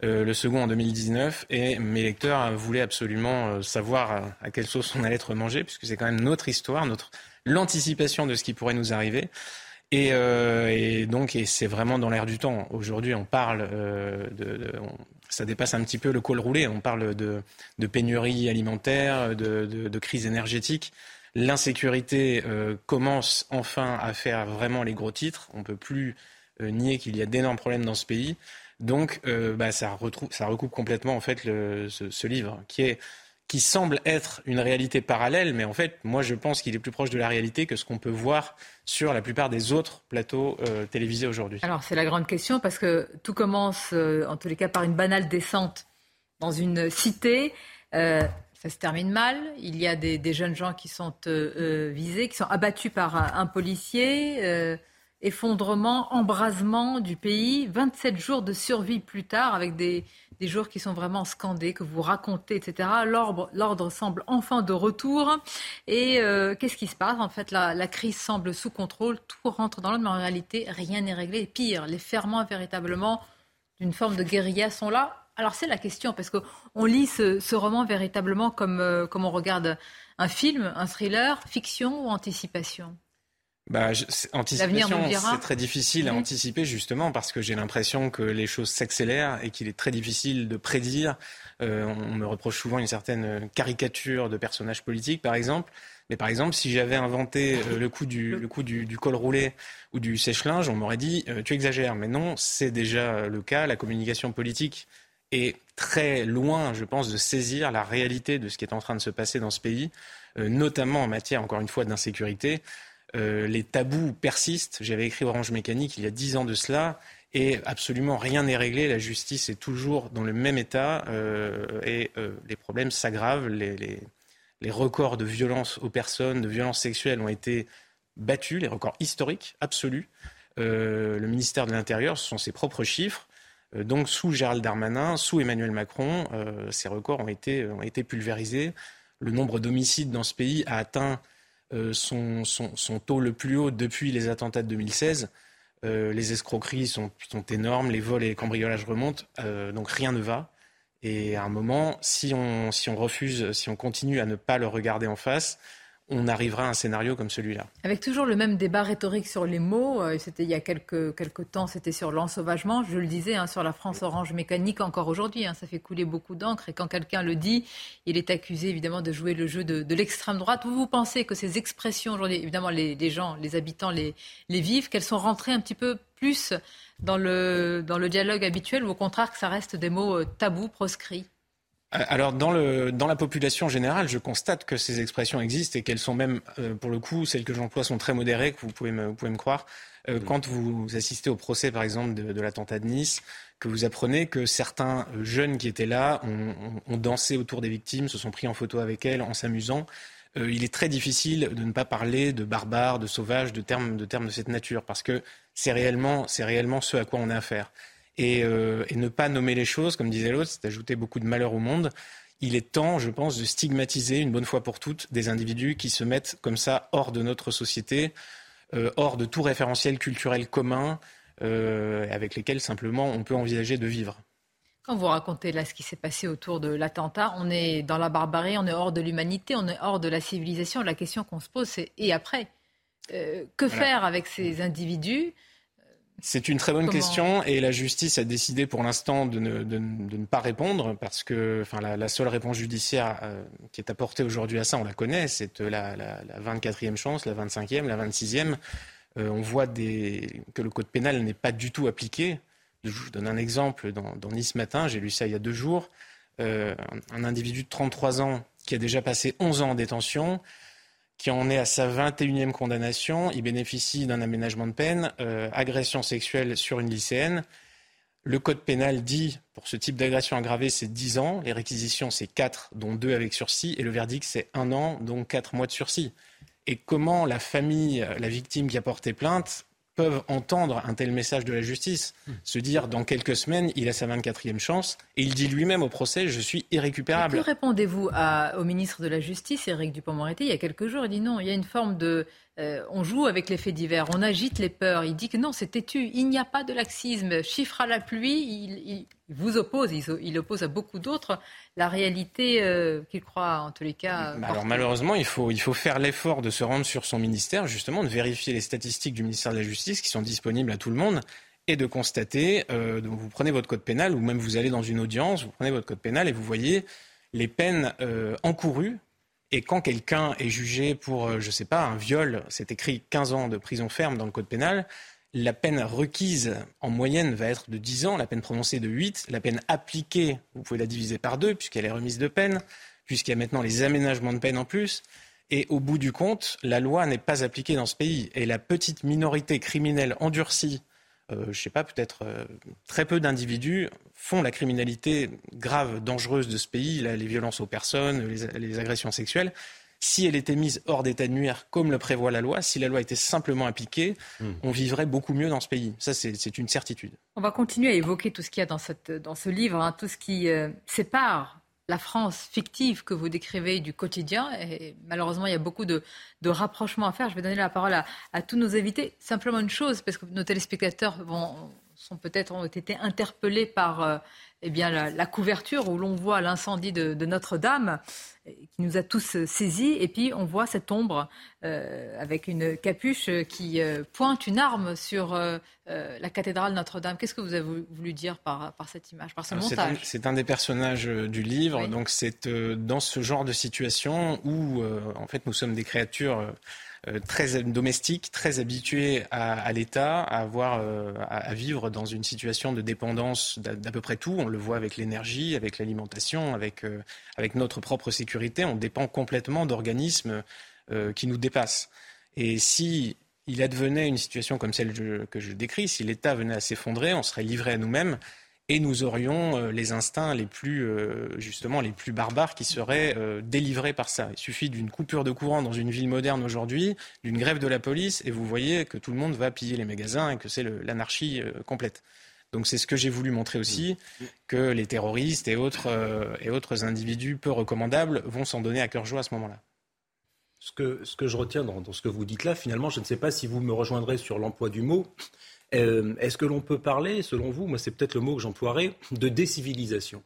euh, le second en 2019 et mes lecteurs voulaient absolument euh, savoir à, quelle sauce on allait être mangé puisque c'est quand même notre histoire, notre l'anticipation de ce qui pourrait nous arriver. Et, donc, et c'est vraiment dans l'air du temps. Aujourd'hui, on parle de, ça dépasse un petit peu le col roulé. On parle de, de pénurie alimentaire, de, de crise énergétique. L'insécurité euh, commence enfin à faire vraiment les gros titres. On ne peut plus euh, nier qu'il y a d'énormes problèmes dans ce pays. Donc, euh, bah, ça, recoupe complètement en fait ce, livre qui semble être une réalité parallèle, mais en fait, moi, je pense qu'il est plus proche de la réalité que ce qu'on peut voir sur la plupart des autres plateaux télévisés aujourd'hui. Alors, c'est la grande question parce que tout commence, en tous les cas, par une banale descente dans une cité ça se termine mal. Il y a des, jeunes gens qui sont visés, qui sont abattus par un, policier. effondrement, embrasement du pays. 27 jours de survie plus tard, avec des, des jours qui sont vraiment scandés, que vous racontez, etc. L'ordre semble enfin de retour. Et euh, qu'est-ce qui se passe? En fait, la, crise semble sous contrôle, tout rentre dans l'ordre, mais en réalité, rien n'est réglé. Pire, les ferments véritablement d'une forme de guérilla sont là. Alors c'est la question, parce qu'on lit ce, roman véritablement comme, euh, comme on regarde un film, un thriller, fiction ou anticipation? Bah, anticipation, c'est très difficile à anticiper justement parce que j'ai l'impression que les choses s'accélèrent et qu'il est très difficile de prédire. Euh, on me reproche souvent une certaine caricature de personnages politiques, par exemple. Mais par exemple, si j'avais inventé euh, le coup, du, le coup du, col roulé ou du sèche-linge, on m'aurait dit euh, tu exagères. Mais non, c'est déjà le cas. La communication politique est très loin, je pense, de saisir la réalité de ce qui est en train de se passer dans ce pays, notamment en matière, encore une fois, d'insécurité. Euh, les tabous persistent. J'avais écrit Orange Mécanique il y a dix ans de cela. Et absolument rien n'est réglé. La justice est toujours dans le même état euh, et euh, les problèmes s'aggravent. Les, records de violence aux personnes, de violences sexuelles ont été battus, les records historiques absolus. le ministère de l'Intérieur, ce sont ses propres chiffres. Donc sous Gérald Darmanin, sous Emmanuel Macron, ces records ont été, ont été pulvérisés. Le nombre d'homicides dans ce pays a atteint euh, son, taux le plus haut depuis les attentats de 2016. Euh, les escroqueries sont, énormes, les vols et les cambriolages remontent, euh, donc rien ne va. Et à un moment, si on, si on refuse, si on continue à ne pas le regarder en face, on arrivera à un scénario comme celui-là. Avec toujours le même débat rhétorique sur les mots, euh, c'était il y a quelques, temps, c'était sur l'ensauvagement, je le disais, hein, sur la France orange mécanique encore aujourd'hui, hein, ça fait couler beaucoup d'encre et quand quelqu'un le dit, il est accusé évidemment de jouer le jeu de, l'extrême droite. Vous, vous pensez que ces expressions aujourd'hui, évidemment les, gens, les habitants les, les vivent, qu'elles sont rentrées un petit peu plus dans le, dans le dialogue habituel ou au contraire que ça reste des mots euh, tabous, proscrits? Alors dans, le, dans la population générale, je constate que ces expressions existent et qu'elles sont même, euh, pour le coup, celles que j'emploie sont très modérées, que vous pouvez me, vous pouvez me croire. Euh, quand vous assistez au procès, par exemple, de, de l'attentat de Nice, que vous apprenez que certains jeunes qui étaient là ont, ont, dansé autour des victimes, se sont pris en photo avec elles en s'amusant, il est très difficile de ne pas parler de barbares, de sauvages, de termes, de termes de cette nature, parce que c'est réellement, c'est réellement ce à quoi on a affaire. Euh, et, ne pas nommer les choses, comme disait l'autre, c'est ajouter beaucoup de malheur au monde. Il est temps, je pense, de stigmatiser une bonne fois pour toutes des individus qui se mettent comme ça hors de notre société, euh, hors de tout référentiel culturel commun, euh, avec lesquels simplement on peut envisager de vivre. Quand vous racontez là ce qui s'est passé autour de l'attentat, on est dans la barbarie, on est hors de l'humanité, on est hors de la civilisation. La question qu'on se pose, c'est et après Que faire avec ces individus c'est une très bonne question et la justice a décidé pour l'instant de ne, pas répondre parce que enfin, la, seule réponse judiciaire euh, qui est apportée aujourd'hui à ça, on la connaît, c'est la, la, 24e chance, la 25e, la 26e. Euh, on voit que le code pénal n'est pas du tout appliqué. Je vous donne un exemple. Dans, Nice Matin, j'ai lu ça il y a deux jours. Euh, un individu de 33 ans qui a déjà passé 11 ans en détention qui en est à sa 21e condamnation. Il bénéficie d'un aménagement de peine, euh, agression sexuelle sur une lycéenne. Le code pénal dit, pour ce type d'agression aggravée, c'est 10 ans. Les réquisitions, c'est 4, dont 2 avec sursis. Et le verdict, c'est 1 an, donc 4 mois de sursis. Et comment la famille, la victime qui a porté plainte, peuvent entendre un tel message de la justice, se dire dans quelques semaines, il a sa 24e chance, et il dit lui-même au procès, je suis irrécupérable. que répondez-vous au ministre de la Justice, Éric Dupond-Moretti, il y a quelques jours, il dit non, il y a une forme de... Euh, on joue avec les faits divers, on agite les peurs. Il dit que non, c'est têtu, il n'y a pas de laxisme. Chiffre à la pluie, il, vous oppose, il, oppose à beaucoup d'autres la réalité euh, qu'il croit en tous les cas. Alors malheureusement, il faut, il faut faire l'effort de se rendre sur son ministère, justement, de vérifier les statistiques du ministère de la Justice qui sont disponibles à tout le monde et de constater, euh, donc vous prenez votre code pénal ou même vous allez dans une audience, vous prenez votre code pénal et vous voyez les peines encourues. Et quand quelqu'un est jugé pour, je ne sais pas, un viol, c'est écrit 15 ans de prison ferme dans le code pénal, la peine requise en moyenne va être de 10 ans, la peine prononcée de 8, la peine appliquée, vous pouvez la diviser par deux puisqu'elle est remise de peine, puisqu'il y a maintenant les aménagements de peine en plus. Et au bout du compte, la loi n'est pas appliquée dans ce pays. Et la petite minorité criminelle endurcie euh, je ne sais pas, peut-être euh, très peu d'individus font la criminalité grave, dangereuse de ce pays, les violences aux personnes, les, agressions sexuelles. Si elle était mise hors d'état de nuire, comme le prévoit la loi, si la loi était simplement appliquée, hmm. on vivrait beaucoup mieux dans ce pays. Ça, c'est une certitude. On va continuer à évoquer tout ce qu'il y a dans, cette, dans ce livre, hein, tout ce qui euh, sépare la France fictive que vous décrivez du quotidien. Et malheureusement, il y a beaucoup de, rapprochements à faire. Je vais donner la parole à, tous nos invités. Simplement une chose, parce que nos téléspectateurs vont, sont peut-être ont été interpellés par euh, eh bien, la, couverture où l'on voit l'incendie de, Notre-Dame qui nous a tous euh, saisis. Et puis on voit cette ombre euh, avec une capuche qui pointe une arme sur la cathédrale Notre-Dame. Qu'est-ce que vous avez voulu dire par, par cette image, par ce montage? C'est un, des personnages du livre. Donc c'est dans ce genre de situation où en fait nous sommes des créatures euh, très domestique, très habitué à, l'État, à, euh, à, vivre dans une situation de dépendance d'à peu près tout. On le voit avec l'énergie, avec l'alimentation, avec, euh, avec notre propre sécurité. On dépend complètement d'organismes qui nous dépassent. Et si il advenait une situation comme celle que je décris, si l'État venait à s'effondrer, on serait livré à nous-mêmes et nous aurions euh, les instincts les plus euh, justement les plus barbares qui seraient euh, délivrés par ça. Il suffit d'une coupure de courant dans une ville moderne aujourd'hui, d'une grève de la police, et vous voyez que tout le monde va piller les magasins et que c'est l'anarchie complète. Donc c'est ce que j'ai voulu montrer aussi, que les terroristes et autres, et autres individus peu recommandables vont s'en donner à cœur joie à ce moment-là. Ce que, ce que je retiens dans, dans, ce que vous dites là, finalement, je ne sais pas si vous me rejoindrez sur l'emploi du mot, euh, est-ce que l'on peut parler, selon vous, moi c'est peut-être le mot que j'emploierais, de décivilisation?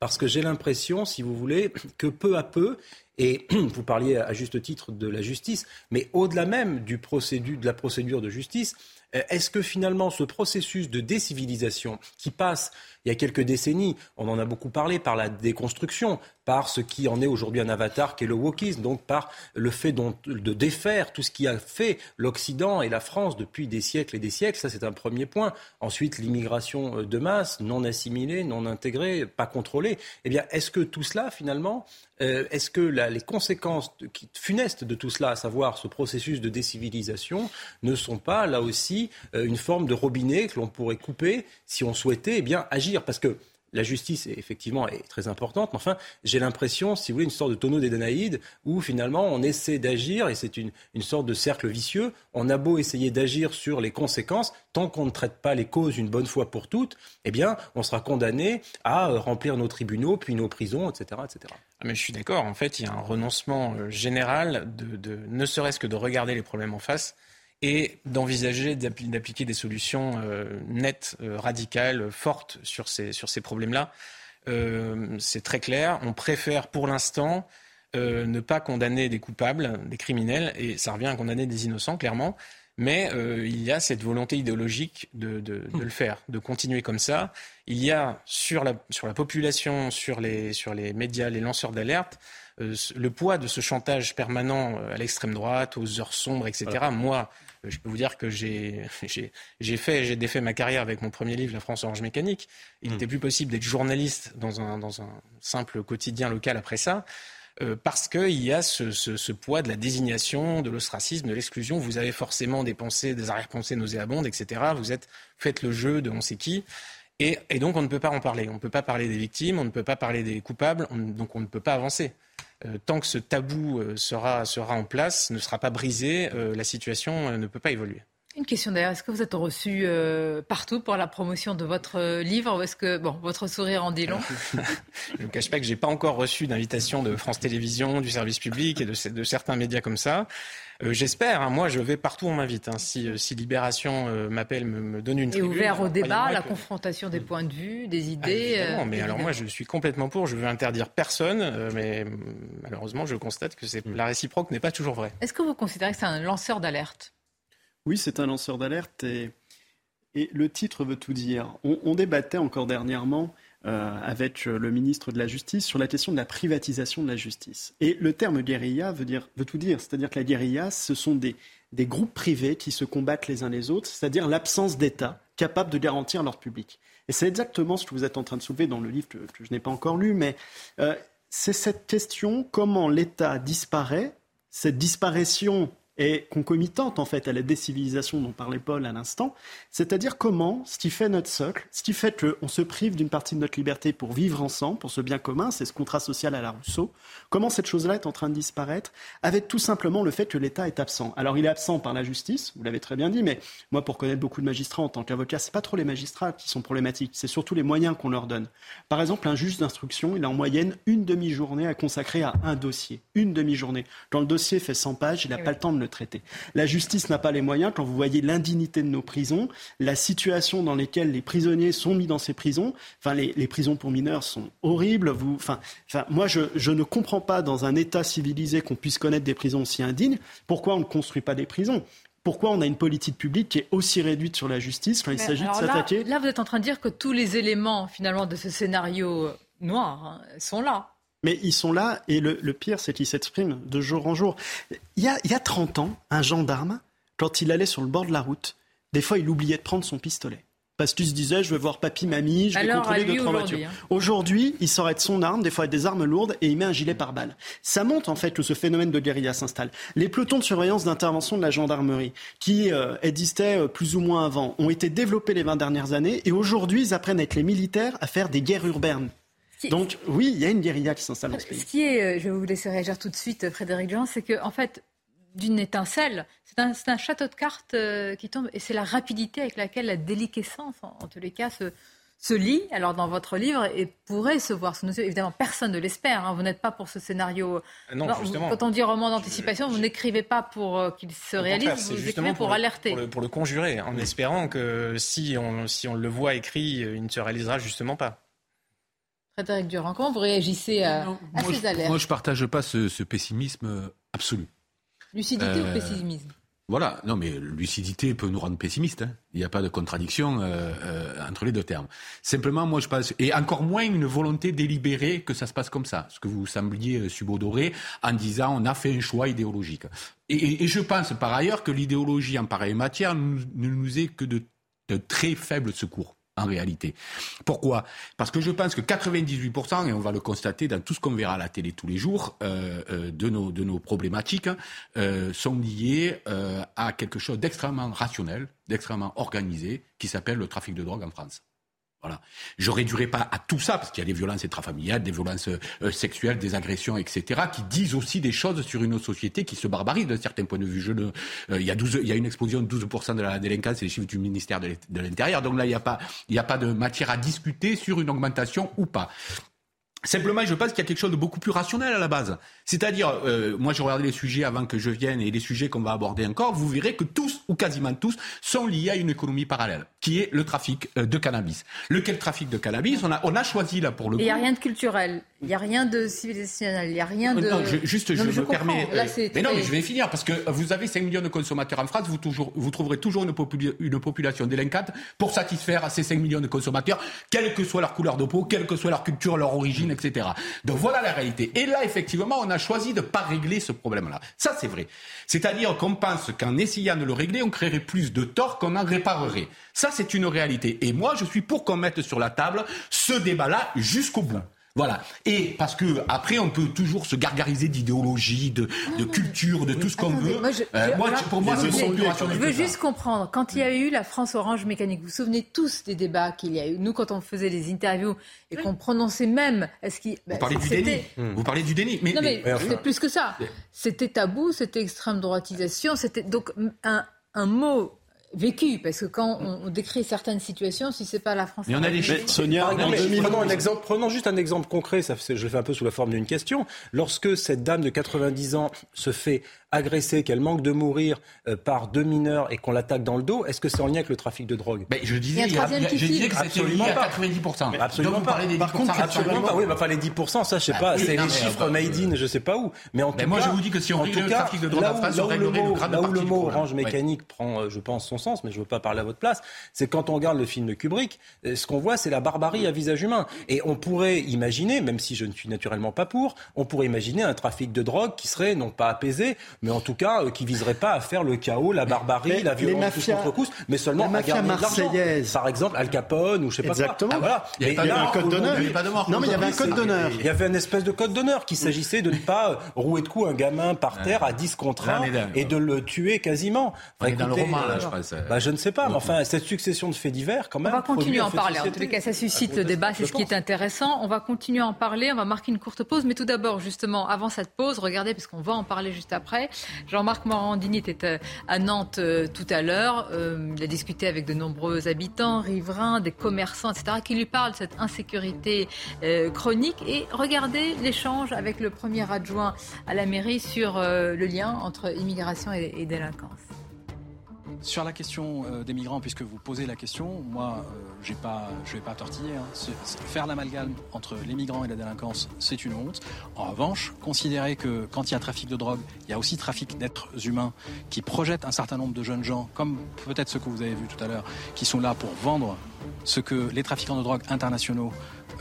Parce que j'ai l'impression, si vous voulez, que peu à peu, et vous parliez à juste titre de la justice, mais au-delà même du de la procédure de justice, euh, est-ce que finalement ce processus de décivilisation qui passe il y a quelques décennies, on en a beaucoup parlé par la déconstruction, par ce qui en est aujourd'hui un avatar qui est le wokisme, donc par le fait de défaire tout ce qui a fait l'Occident et la France depuis des siècles et des siècles. Ça, c'est un premier point. Ensuite, l'immigration euh, de masse, non assimilée, non intégrée, pas contrôlée. Eh bien, est-ce que tout cela, finalement, euh, est-ce que les conséquences funestes de tout cela, à savoir ce processus de décivilisation, ne sont pas là aussi euh, une forme de robinet que l'on pourrait couper si on souhaitait eh bien, agir? Parce que la justice, est, effectivement, est très importante, mais enfin, j'ai l'impression, si vous voulez, une sorte de tonneau des Danaïdes, où finalement on essaie d'agir, et c'est une, sorte de cercle vicieux. On a beau essayer d'agir sur les conséquences, tant qu'on ne traite pas les causes une bonne fois pour toutes, eh bien, on sera condamné à euh, remplir nos tribunaux, puis nos prisons, etc. etc. Ah, mais je suis d'accord, en fait, il y a un renoncement euh, général, de ne serait-ce que de regarder les problèmes en face et d'envisager d'appliquer des solutions euh, nettes, euh, radicales, fortes sur ces, sur ces problèmes-là. Euh, c'est très clair. On préfère pour l'instant ne pas condamner des coupables, des criminels, et ça revient à condamner des innocents, clairement. Mais il y a cette volonté idéologique de, de, de, le faire, de continuer comme ça. Il y a sur la, sur la population, sur les, sur les médias, les lanceurs d'alerte, le poids de ce chantage permanent à l'extrême droite, aux heures sombres, etc. Moi, je peux vous dire que j'ai fait, j'ai défait ma carrière avec mon premier livre, La France orange mécanique. Il n'était hmm. plus possible d'être journaliste dans un, dans un simple quotidien local après ça. Euh, parce qu'il y a ce, ce, poids de la désignation, de l'ostracisme, de l'exclusion. Vous avez forcément des pensées, des arrière-pensées nauséabondes, etc. Vous êtes, faites le jeu de on sait qui. Et, et, donc on ne peut pas en parler. On ne peut pas parler des victimes, on ne peut pas parler des coupables, donc on ne peut pas avancer. Euh, tant que ce tabou euh, sera, sera en place, ne sera pas brisé, euh, la situation ne peut pas évoluer. Une question d'ailleurs, est-ce que vous êtes reçu partout pour la promotion de votre livre ou est-ce que bon, votre sourire en dit long Je ne cache pas que je n'ai pas encore reçu d'invitation de France Télévisions, du service public et de, de certains médias comme ça. Euh, j'espère. Hein. moi, je vais partout où on m'invite. Hein. Si, euh, si, Libération euh, m'appelle, me, donne une Et ouvert au débat, la confrontation des points de vue, des ah, idées. Non, mais alors moi, je suis complètement pour. Je veux interdire personne, mais malheureusement, je constate que c'est, la réciproque n'est pas toujours vraie. Est-ce que vous considérez que c'est un lanceur d'alerte? Oui, c'est un lanceur d'alerte et, le titre veut tout dire. On, débattait encore dernièrement euh, avec euh, le ministre de la Justice sur la question de la privatisation de la justice. Et le terme guérilla veut, dire, veut tout dire, c'est-à-dire que la guérilla, ce sont des, des groupes privés qui se combattent les uns les autres, c'est-à-dire l'absence d'État capable de garantir leur public. Et c'est exactement ce que vous êtes en train de soulever dans le livre que, je n'ai pas encore lu, mais euh, c'est cette question comment l'État disparaît, cette disparition est concomitante en fait à la décivilisation dont parlait Paul à l'instant, c'est-à-dire comment ce qui fait notre socle, ce qui fait qu'on se prive d'une partie de notre liberté pour vivre ensemble, pour ce bien commun, c'est ce contrat social à la Rousseau, comment cette chose-là est en train de disparaître, avec tout simplement le fait que l'État est absent. Alors il est absent par la justice, vous l'avez très bien dit, mais moi pour connaître beaucoup de magistrats en tant qu'avocat, c'est pas trop les magistrats qui sont problématiques, c'est surtout les moyens qu'on leur donne. Par exemple, un juge d'instruction, il a en moyenne une demi-journée à consacrer à un dossier, une demi-journée. Quand le dossier fait 100 pages, il n'a pas le temps de le traiter. La justice n'a pas les moyens. Quand vous voyez l'indignité de nos prisons, la situation dans laquelle les prisonniers sont mis dans ces prisons, enfin les, prisons pour mineurs sont horribles. Vous, enfin, enfin, moi, je, je ne comprends pas dans un État civilisé qu'on puisse connaître des prisons aussi indignes. Pourquoi on ne construit pas des prisons? Pourquoi on a une politique publique qui est aussi réduite sur la justice quand il s'agit de s'attaquer? là, vous êtes en train de dire que tous les éléments finalement de ce scénario noir hein, sont là. Mais ils sont là, et le, pire, c'est qu'ils s'expriment de jour en jour. Il y, a, il y a 30 ans, un gendarme, quand il allait sur le bord de la route, des fois, il oubliait de prendre son pistolet. Parce qu'il se disait, je vais voir papy, mamie, je vais contrôler deux, trois voitures. Hein. Aujourd'hui, il sort de son arme, des fois avec des armes lourdes, et il met un gilet pare-balles. Ça montre en fait que ce phénomène de guérilla s'installe. Les pelotons de surveillance d'intervention de la gendarmerie, qui euh, existaient euh, plus ou moins avant, ont été développés les 20 dernières années, et aujourd'hui, ils apprennent avec les militaires à faire des guerres urbaines. Donc oui, il y a une guérilla qui s'installe dans ce pays. Ce qui est, euh, je vais vous laisser réagir tout de suite, Frédéric Jean, c'est qu'en en fait, d'une étincelle, c'est un, un, château de cartes euh, qui tombe, et c'est la rapidité avec laquelle la déliquescence, en, tous les cas, se, se lit, alors dans votre livre, et pourrait se voir. Évidemment, personne ne l'espère. Hein. Vous n'êtes pas pour ce scénario. Ah non, justement. Quand on dit roman d'anticipation, vous n'écrivez pas pour euh, qu'il se réalise, vous écrivez pour, alerter. Pour le, pour le, conjurer, en espérant que si on, si on le voit écrit, il ne se réalisera justement pas. Frédéric Durand, comment vous réagissez à, ces alertes Moi, je ne partage pas ce, pessimisme absolu. Lucidité ou euh, pessimisme? voilà, non mais lucidité peut nous rendre pessimistes. Hein. Il n'y a pas de contradiction euh, euh, entre les deux termes. Simplement, moi je pense, et encore moins une volonté délibérée que ça se passe comme ça, ce que vous sembliez subodorer en disant on a fait un choix idéologique. Et, je pense par ailleurs que l'idéologie en pareille matière ne nous est que de très faibles secours en réalité. Pourquoi? Parce que je pense que 98%, et on va le constater dans tout ce qu'on verra à la télé tous les jours, euh, euh, de, nos, de nos problématiques, euh, sont liées à quelque chose d'extrêmement rationnel, d'extrêmement organisé, qui s'appelle le trafic de drogue en France. Voilà. Je réduirai pas à tout ça, parce qu'il y a des violences intrafamiliales, des violences euh, sexuelles, des agressions, etc., qui disent aussi des choses sur une société qui se barbarise d'un certain point de vue. Euh, il, y a 12, il y a une explosion de 12% de la délinquance, c'est les chiffres du ministère de l'Intérieur. Donc là, il n'y a pas de matière à discuter sur une augmentation ou pas. Simplement, je pense qu'il y a quelque chose de beaucoup plus rationnel à la base. C'est-à-dire, euh, moi j'ai regardé les sujets avant que je vienne et les sujets qu'on va aborder encore, vous verrez que tous, ou quasiment tous, sont liés à une économie parallèle, qui est le trafic euh, de cannabis. Lequel trafic de cannabis? On a, on a choisi là pour le. Il n'y a rien de culturel, il n'y a rien de civilisationnel, il n'y a rien de... Non, juste, je, me permets... Là, mais non, mais je vais finir, parce que vous avez 5 millions de consommateurs en France, vous, toujours, vous trouverez toujours une, une population délinquante pour satisfaire ces 5 millions de consommateurs, quelle que soit leur couleur de peau, quelle que soit leur culture, leur origine, etc. Donc voilà la réalité. Et là, effectivement, on a choisi de ne pas régler ce problème-là. Ça, c'est vrai. C'est-à-dire qu'on pense qu'en essayant de le régler, on créerait plus de torts qu'on en réparerait. Ça, c'est une réalité. Et moi, je suis pour qu'on mette sur la table ce débat-là jusqu'au bout. Voilà. Et parce que après, on peut toujours se gargariser d'idéologie, de, culture, de tout ce qu'on veut. Moi, euh, pour moi, c'est Je veux juste comprendre. Quand il y a eu la France Orange Mécanique, vous vous souvenez tous des débats qu'il y a eu. Nous, quand on faisait des interviews et qu'on prononçait même, est-ce qu'il vous parlez du déni. Vous parlez du déni. Mais, non, mais, c'était plus que ça. C'était tabou, c'était extrême droitisation, c'était donc un, un mot vécu, parce que quand on, décrit certaines situations, si c'est pas la France. Mais on a des chiffres. Sonia, prenons, un exemple, prenons juste un exemple concret, ça, je le fais un peu sous la forme d'une question. Lorsque cette dame de 90 ans se fait agressée, qu'elle manque de mourir euh, par deux mineurs et qu'on l'attaque dans le dos, est-ce que c'est en lien avec le trafic de drogue? Mais Je disais, il y a, je disais que c'était lié à 90%. Mais absolument pas. Des 10%, Par contre, absolument pas. Oui, enfin les 10%, ça je sais bah pas, c'est les chiffres made in, je sais pas où. Mais en tout cas, moi je vous dis que si on règle le trafic de drogue en Là où le mot orange mécanique prend, euh, je pense, son son sens, mais je ne veux pas parler à votre place, c'est quand on regarde le film de Kubrick, euh, ce qu'on voit, c'est la barbarie à visage humain. Et on pourrait imaginer, même si je ne suis naturellement pas pour, on pourrait imaginer un trafic de drogue qui serait non pas apaisé, mais en tout cas euh, qui viserait pas à faire le chaos, la barbarie, la violence tous contre tous, mais seulement la mafia à marseillaise. Par exemple, Al Capone ou je sais pas Exactement. quoi. Ah, voilà. Il y avait un code d'honneur. aujourd'hui, Il y avait pas de mort. Non, mais il y avait un code d'honneur. Il y avait une espèce de code d'honneur qu'il s'agissait de ne pas euh, rouer de coups un gamin par terre à 10 contre Là, 1 on est dans- et de le tuer quasiment. On est dans le roman, là, euh, je bah, je ne sais pas, mais enfin, cette succession de faits divers, quand On même. va continuer à en parler. En société. tous les cas, ça suscite le débat, c'est ce qui est intéressant. On va continuer à en parler, on va marquer une courte pause. Mais tout d'abord, justement, avant cette pause, regardez, puisqu'on va en parler juste après, Jean-Marc Morandini était euh, à Nantes euh, tout à l'heure. Euh, il a discuté avec de nombreux habitants, riverains, des commerçants, etc., qui lui parlent de cette insécurité euh, chronique. Et regardez l'échange avec le premier adjoint à la mairie sur euh, le lien entre immigration et, et délinquance. Sur la question euh, des migrants, puisque vous posez la question, moi, euh, j'ai pas, je vais pas tortiller. hein. Faire l'amalgame entre les migrants et la délinquance, c'est une honte. En revanche, considérer que quand il y a trafic de drogue, il y a aussi trafic d'êtres humains qui projettent un certain nombre de jeunes gens, comme peut-être ceux que vous avez vus tout à l'heure, qui sont là pour vendre ce que les trafiquants de drogue internationaux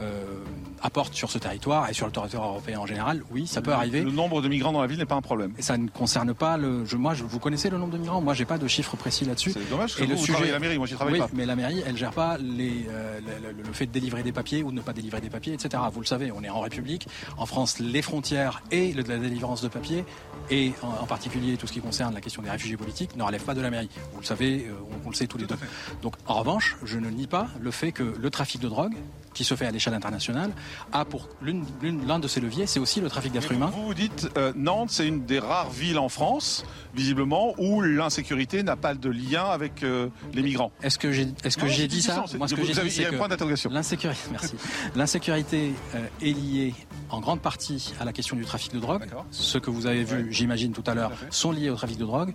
euh, apportent sur ce territoire et sur le territoire européen en général, oui, ça peut arriver. Le nombre de migrants dans la ville n'est pas un problème. Et ça ne concerne pas le. Je, moi, je, vous connaissez le nombre de migrants? Moi, j'ai pas de chiffres précis là-dessus. C'est dommage, parce que Et vous, le vous sujet. la mairie, moi, j'y travaille oui, pas. mais la mairie, elle gère pas les, euh, le, fait de délivrer des papiers ou de ne pas délivrer des papiers, etc. Vous le savez, on est en République. En France, les frontières et la délivrance de papiers, et en, en particulier tout ce qui concerne la question des réfugiés politiques, ne relève pas de la mairie. Vous le savez, euh, on, on le sait tous les deux. Donc, en revanche, je ne nie pas le fait que le trafic de drogue, qui se fait à l'échelle internationale, a pour l'un de ses leviers, c'est aussi le trafic d'êtres humains. Vous vous dites, euh, Nantes, c'est une des rares villes en France, visiblement, où l'insécurité n'a pas de lien avec euh, les migrants. Est-ce que j'ai est-ce que Non, j'ai c'est dit ça Moi, ce que j'ai dit, c'est que. L'insécurité, merci. L'insécurité euh, est liée en grande partie à la question du trafic de drogue. Ce que vous avez vu, j'imagine tout à l'heure, sont liés au trafic de drogue.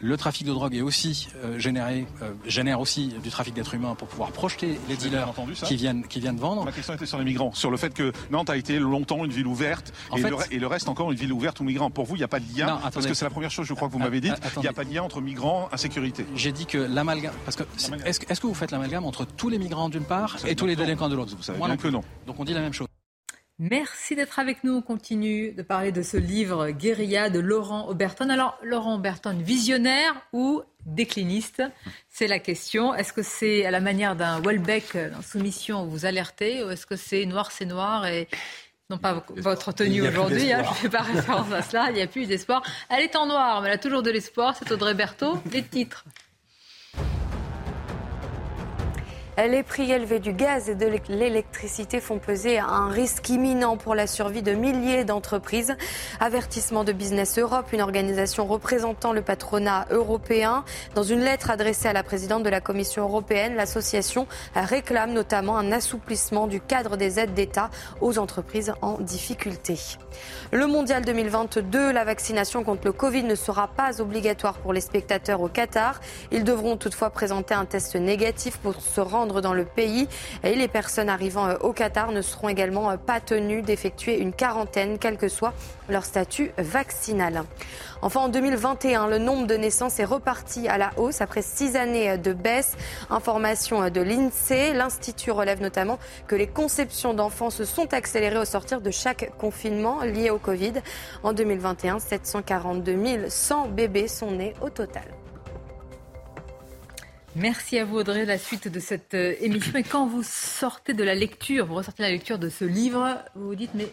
Le trafic de drogue est aussi euh, généré, euh, génère aussi du trafic d'êtres humains pour pouvoir projeter les dealers entendu qui viennent qui viennent vendre. Ma question était sur les migrants, sur le fait que Nantes a été longtemps une ville ouverte et, fait- le, re- et le reste encore une ville ouverte aux migrants. Pour vous, il n'y a pas de lien Non, Parce que c'est la première chose, je crois, que vous m'avez dit. Ah, Il n'y a pas de lien entre migrants et insécurité. J'ai dit que l'amalgame, parce que c'est- est-ce que- vous faites l'amalgame entre tous les migrants d'une part et tous les délinquants de l'autre? Vous savez Moi bien non que plus. non. Donc on dit la même chose. Merci d'être avec nous. On continue de parler de ce livre Guérilla de Laurent Oberton. Alors, Laurent Oberton, visionnaire ou décliniste C'est la question. Est-ce que c'est à la manière d'un Welbeck dans Soumission où vous alertez ou est-ce que c'est noir, c'est noir et non pas votre tenue aujourd'hui, hein, je ne fais pas référence à cela, il n'y a plus d'espoir. Elle est en noir, mais elle a toujours de l'espoir, c'est Audrey Berthaud. Les titres. Les prix élevés du gaz et de l'électricité font peser un risque imminent pour la survie de milliers d'entreprises. Avertissement de Business Europe, une organisation représentant le patronat européen. Dans une lettre adressée à la présidente de la Commission européenne, l'association réclame notamment un assouplissement du cadre des aides d'État aux entreprises en difficulté. Le mondial 2022, la vaccination contre le Covid ne sera pas obligatoire pour les spectateurs au Qatar. Ils devront toutefois présenter un test négatif pour se rendre dans le pays. Et les personnes arrivant euh, au Qatar ne seront également euh, pas tenues d'effectuer une quarantaine, quel que soit leur statut vaccinal. Enfin, en 2021, le nombre de naissances est reparti à la hausse après six années de baisse. Information de l'INSEE. L'Institut relève notamment que les conceptions d'enfants se sont accélérées au sortir de chaque confinement lié au Covid. En 2021, 742 100 bébés sont nés au total. Merci à vous Audrey, la suite de cette euh, émission. Et quand vous sortez de la lecture, vous ressortez de la lecture de ce livre, vous vous dites mais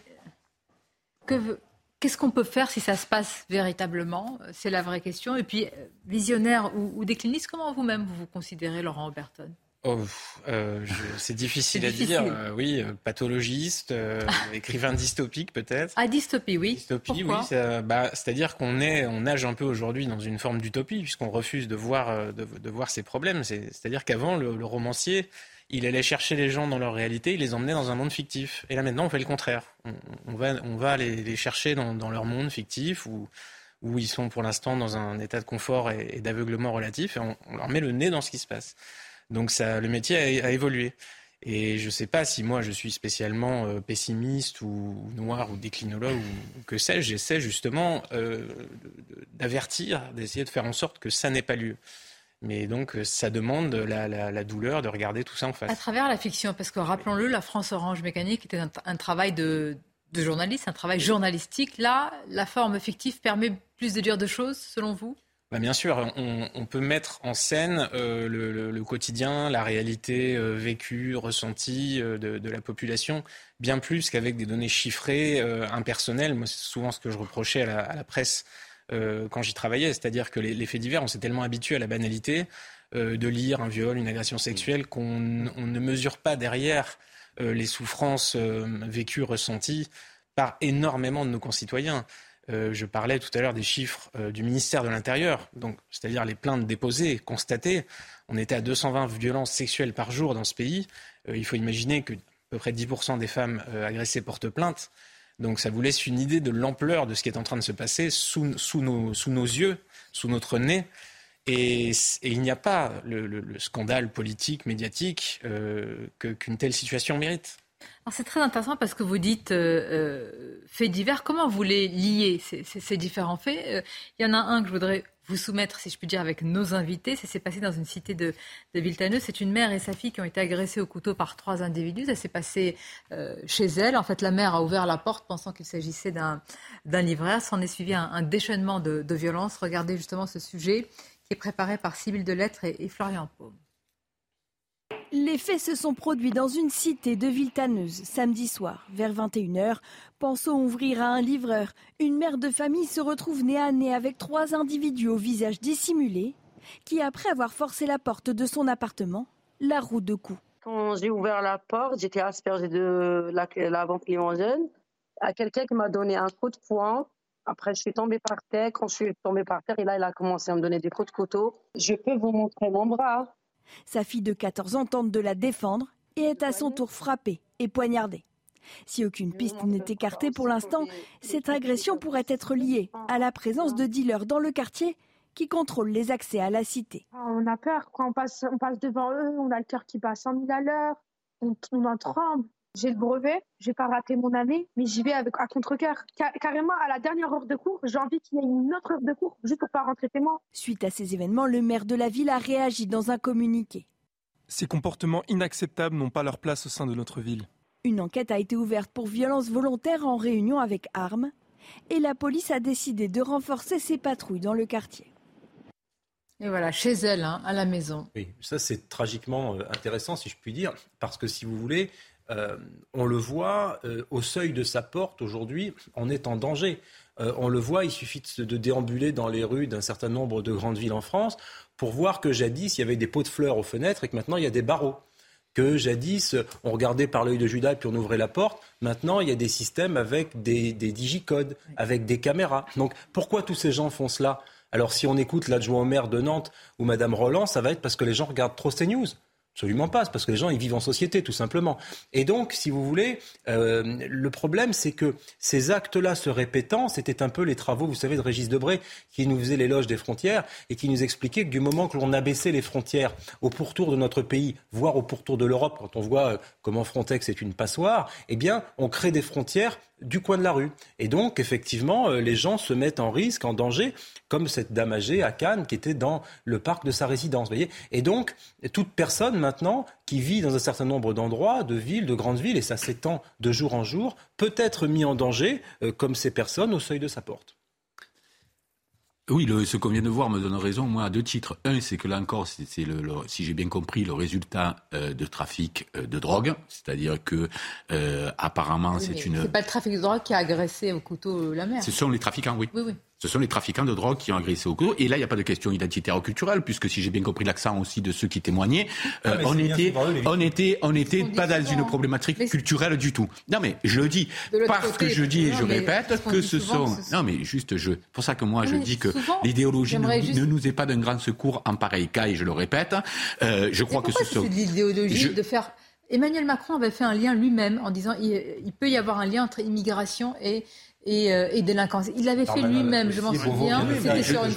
que veut- qu'est-ce qu'on peut faire si ça se passe véritablement? C'est la vraie question. Et puis, euh, visionnaire ou, ou décliniste, comment vous-même vous vous considérez, Laurent Oberton Oh, euh, c'est difficile à dire. Euh, oui, euh, pathologiste, euh, écrivain dystopique peut-être. Ah, dystopie, oui. Dystopie, Pourquoi? oui. bah, C'est-à-dire qu'on est, on nage un peu aujourd'hui dans une forme d'utopie puisqu'on refuse de voir, euh, de, de voir ces problèmes. C'est- C'est-à-dire qu'avant, le, le romancier, il allait chercher les gens dans leur réalité, il les emmenait dans un monde fictif. Et là maintenant, on fait le contraire. On, va, on va les, chercher dans, leur monde fictif où, ils sont pour l'instant dans un état de confort et, d'aveuglement relatif et on, leur met le nez dans ce qui se passe. Donc ça, le métier a, évolué. Et je ne sais pas si moi je suis spécialement euh, pessimiste ou, noir ou déclinologue ou, que sais-je. J'essaie justement euh, d'avertir, d'essayer de faire en sorte que ça n'ait pas lieu. Mais donc, ça demande la, la, douleur de regarder tout ça en face. À travers la fiction, parce que rappelons-le, la France Orange Mécanique était un, travail de, de journaliste, un travail journalistique. Là, la forme fictive permet plus de dire de choses, selon vous? Bah, bien sûr, on, peut mettre en scène euh, le, quotidien, la réalité euh, vécue, ressentie euh, de, la population, bien plus qu'avec des données chiffrées, impersonnelles. Moi, c'est souvent ce que je reprochais à la, presse quand j'y travaillais, c'est-à-dire que les, faits divers, on s'est tellement habitué à la banalité de lire un viol, une agression sexuelle, qu'on ne mesure pas derrière les souffrances vécues, ressenties par énormément de nos concitoyens. Euh, je parlais tout à l'heure des chiffres euh, du ministère de l'Intérieur, donc c'est-à-dire les plaintes déposées, constatées. On était à 220 violences sexuelles par jour dans ce pays. Euh, il faut imaginer que à peu près 10% des femmes agressées portent plainte. Donc ça vous laisse une idée de l'ampleur de ce qui est en train de se passer sous, nos, yeux, sous notre nez. Et, il n'y a pas le, scandale politique, médiatique qu'une telle situation mérite. C'est très intéressant parce que vous dites euh, euh, faits divers. Comment vous les liez, ces, différents faits? Euh, Il y en a un que je voudrais vous soumettre, si je puis dire, avec nos invités. Ça s'est passé dans une cité de, de C'est une mère et sa fille qui ont été agressées au couteau par trois individus. Ça s'est passé chez elle. En fait, la mère a ouvert la porte pensant qu'il s'agissait d'un livraire. S'en est suivi un, déchaînement de, violence. Regardez justement ce sujet qui est préparé par Sybille Delettre et, et Florian Paume. Les faits se sont produits dans une cité de Viltaneuse samedi soir, vers 21h. Pensons ouvrir à un livreur. Une mère de famille se retrouve nez à nez avec trois individus au visage dissimulé qui, après avoir forcé la porte de son appartement, la roue de coups. Quand j'ai ouvert la porte, j'étais aspergée de la, la à quelqu'un qui m'a donné un coup de poing. Après, je suis tombée par terre. Quand je suis tombée par terre, et là, il a commencé à me donner des coups de couteau. Je peux vous montrer mon bras. Sa fille de 14 ans tente de la défendre et est à son tour frappée et poignardée. Si aucune piste n'est écartée pour l'instant, cette agression pourrait être liée à la présence de dealers dans le quartier qui contrôlent les accès à la cité. On a peur quand on passe, devant eux, on a le cœur qui bat à 100 000 à l'heure, on, on en tremble. J'ai le brevet, je vais pas rater mon année, mais j'y vais avec à contre-cœur. carrément, à la dernière heure de cours, j'ai envie qu'il y ait une autre heure de cours, juste pour pas rentrer chez moi. Suite à ces événements, le maire de la ville a réagi dans un communiqué. Ces comportements inacceptables n'ont pas leur place au sein de notre ville. Une enquête a été ouverte pour violence volontaire en réunion avec armes et la police a décidé de renforcer ses patrouilles dans le quartier. Et voilà, chez elle, hein, à la maison. Oui, ça c'est tragiquement euh, intéressant, si je puis dire, parce que si vous voulez, euh, on le voit euh, au seuil de sa porte aujourd'hui, on est en danger. Euh, on le voit, il suffit de, déambuler dans les rues d'un certain nombre de grandes villes en France pour voir que jadis il y avait des pots de fleurs aux fenêtres et que maintenant il y a des barreaux. Que jadis on regardait par l'œil de Judas puis on ouvrait la porte. Maintenant il y a des systèmes avec des, des digicodes, avec des caméras. Donc pourquoi tous ces gens font cela? Alors si on écoute l'adjoint au maire de Nantes ou Madame Roland, ça va être parce que les gens regardent trop CNews. Absolument pas, parce que les gens ils vivent en société tout simplement. Et donc, si vous voulez, euh, le problème c'est que ces actes-là se répétant, c'était un peu les travaux, vous savez, de Régis Debray qui nous faisait l'éloge des frontières et qui nous expliquait que du moment que l'on abaissait les frontières au pourtour de notre pays, voire au pourtour de l'Europe, quand on voit euh, comment Frontex est une passoire, eh bien, on crée des frontières du coin de la rue. Et donc, effectivement, euh, les gens se mettent en risque, en danger, comme cette dame âgée à Cannes qui était dans le parc de sa résidence. Voyez et donc, toute personne maintenant qui vit dans un certain nombre d'endroits, de villes, de grandes villes, et ça s'étend de jour en jour, peut être mis en danger, euh, comme ces personnes, au seuil de sa porte. Oui, ce qu'on vient de voir me donne raison, moi, à deux titres. Un, c'est que là encore, c'est le, si j'ai bien compris, le résultat euh, de trafic euh, de drogue, c'est-à-dire que euh, apparemment c'est une. C'est pas le trafic de drogue qui a agressé au couteau la mère. Ce sont les trafiquants, oui. Oui, oui. Ce sont les trafiquants de drogue qui ont agressé au cours. Et là, il n'y a pas de question identitaire ou culturelle, puisque si j'ai bien compris l'accent aussi de ceux qui témoignaient, ah, euh, on, était, on, était, on était, pas dans une problématique culturelle du tout. Non, mais je le dis parce que je dis et je répète que ce sont. Non, mais juste, je. Pour ça que moi, je dis que l'idéologie ne, nous est pas d'un grand secours en pareil cas, et je le répète. Euh, je crois que ce sont. l'idéologie de faire. Emmanuel Macron avait fait un lien lui-même en disant il, il peut y avoir un lien entre immigration et et, euh, et délinquance. Il l'avait fait lui-même, je m'en souviens.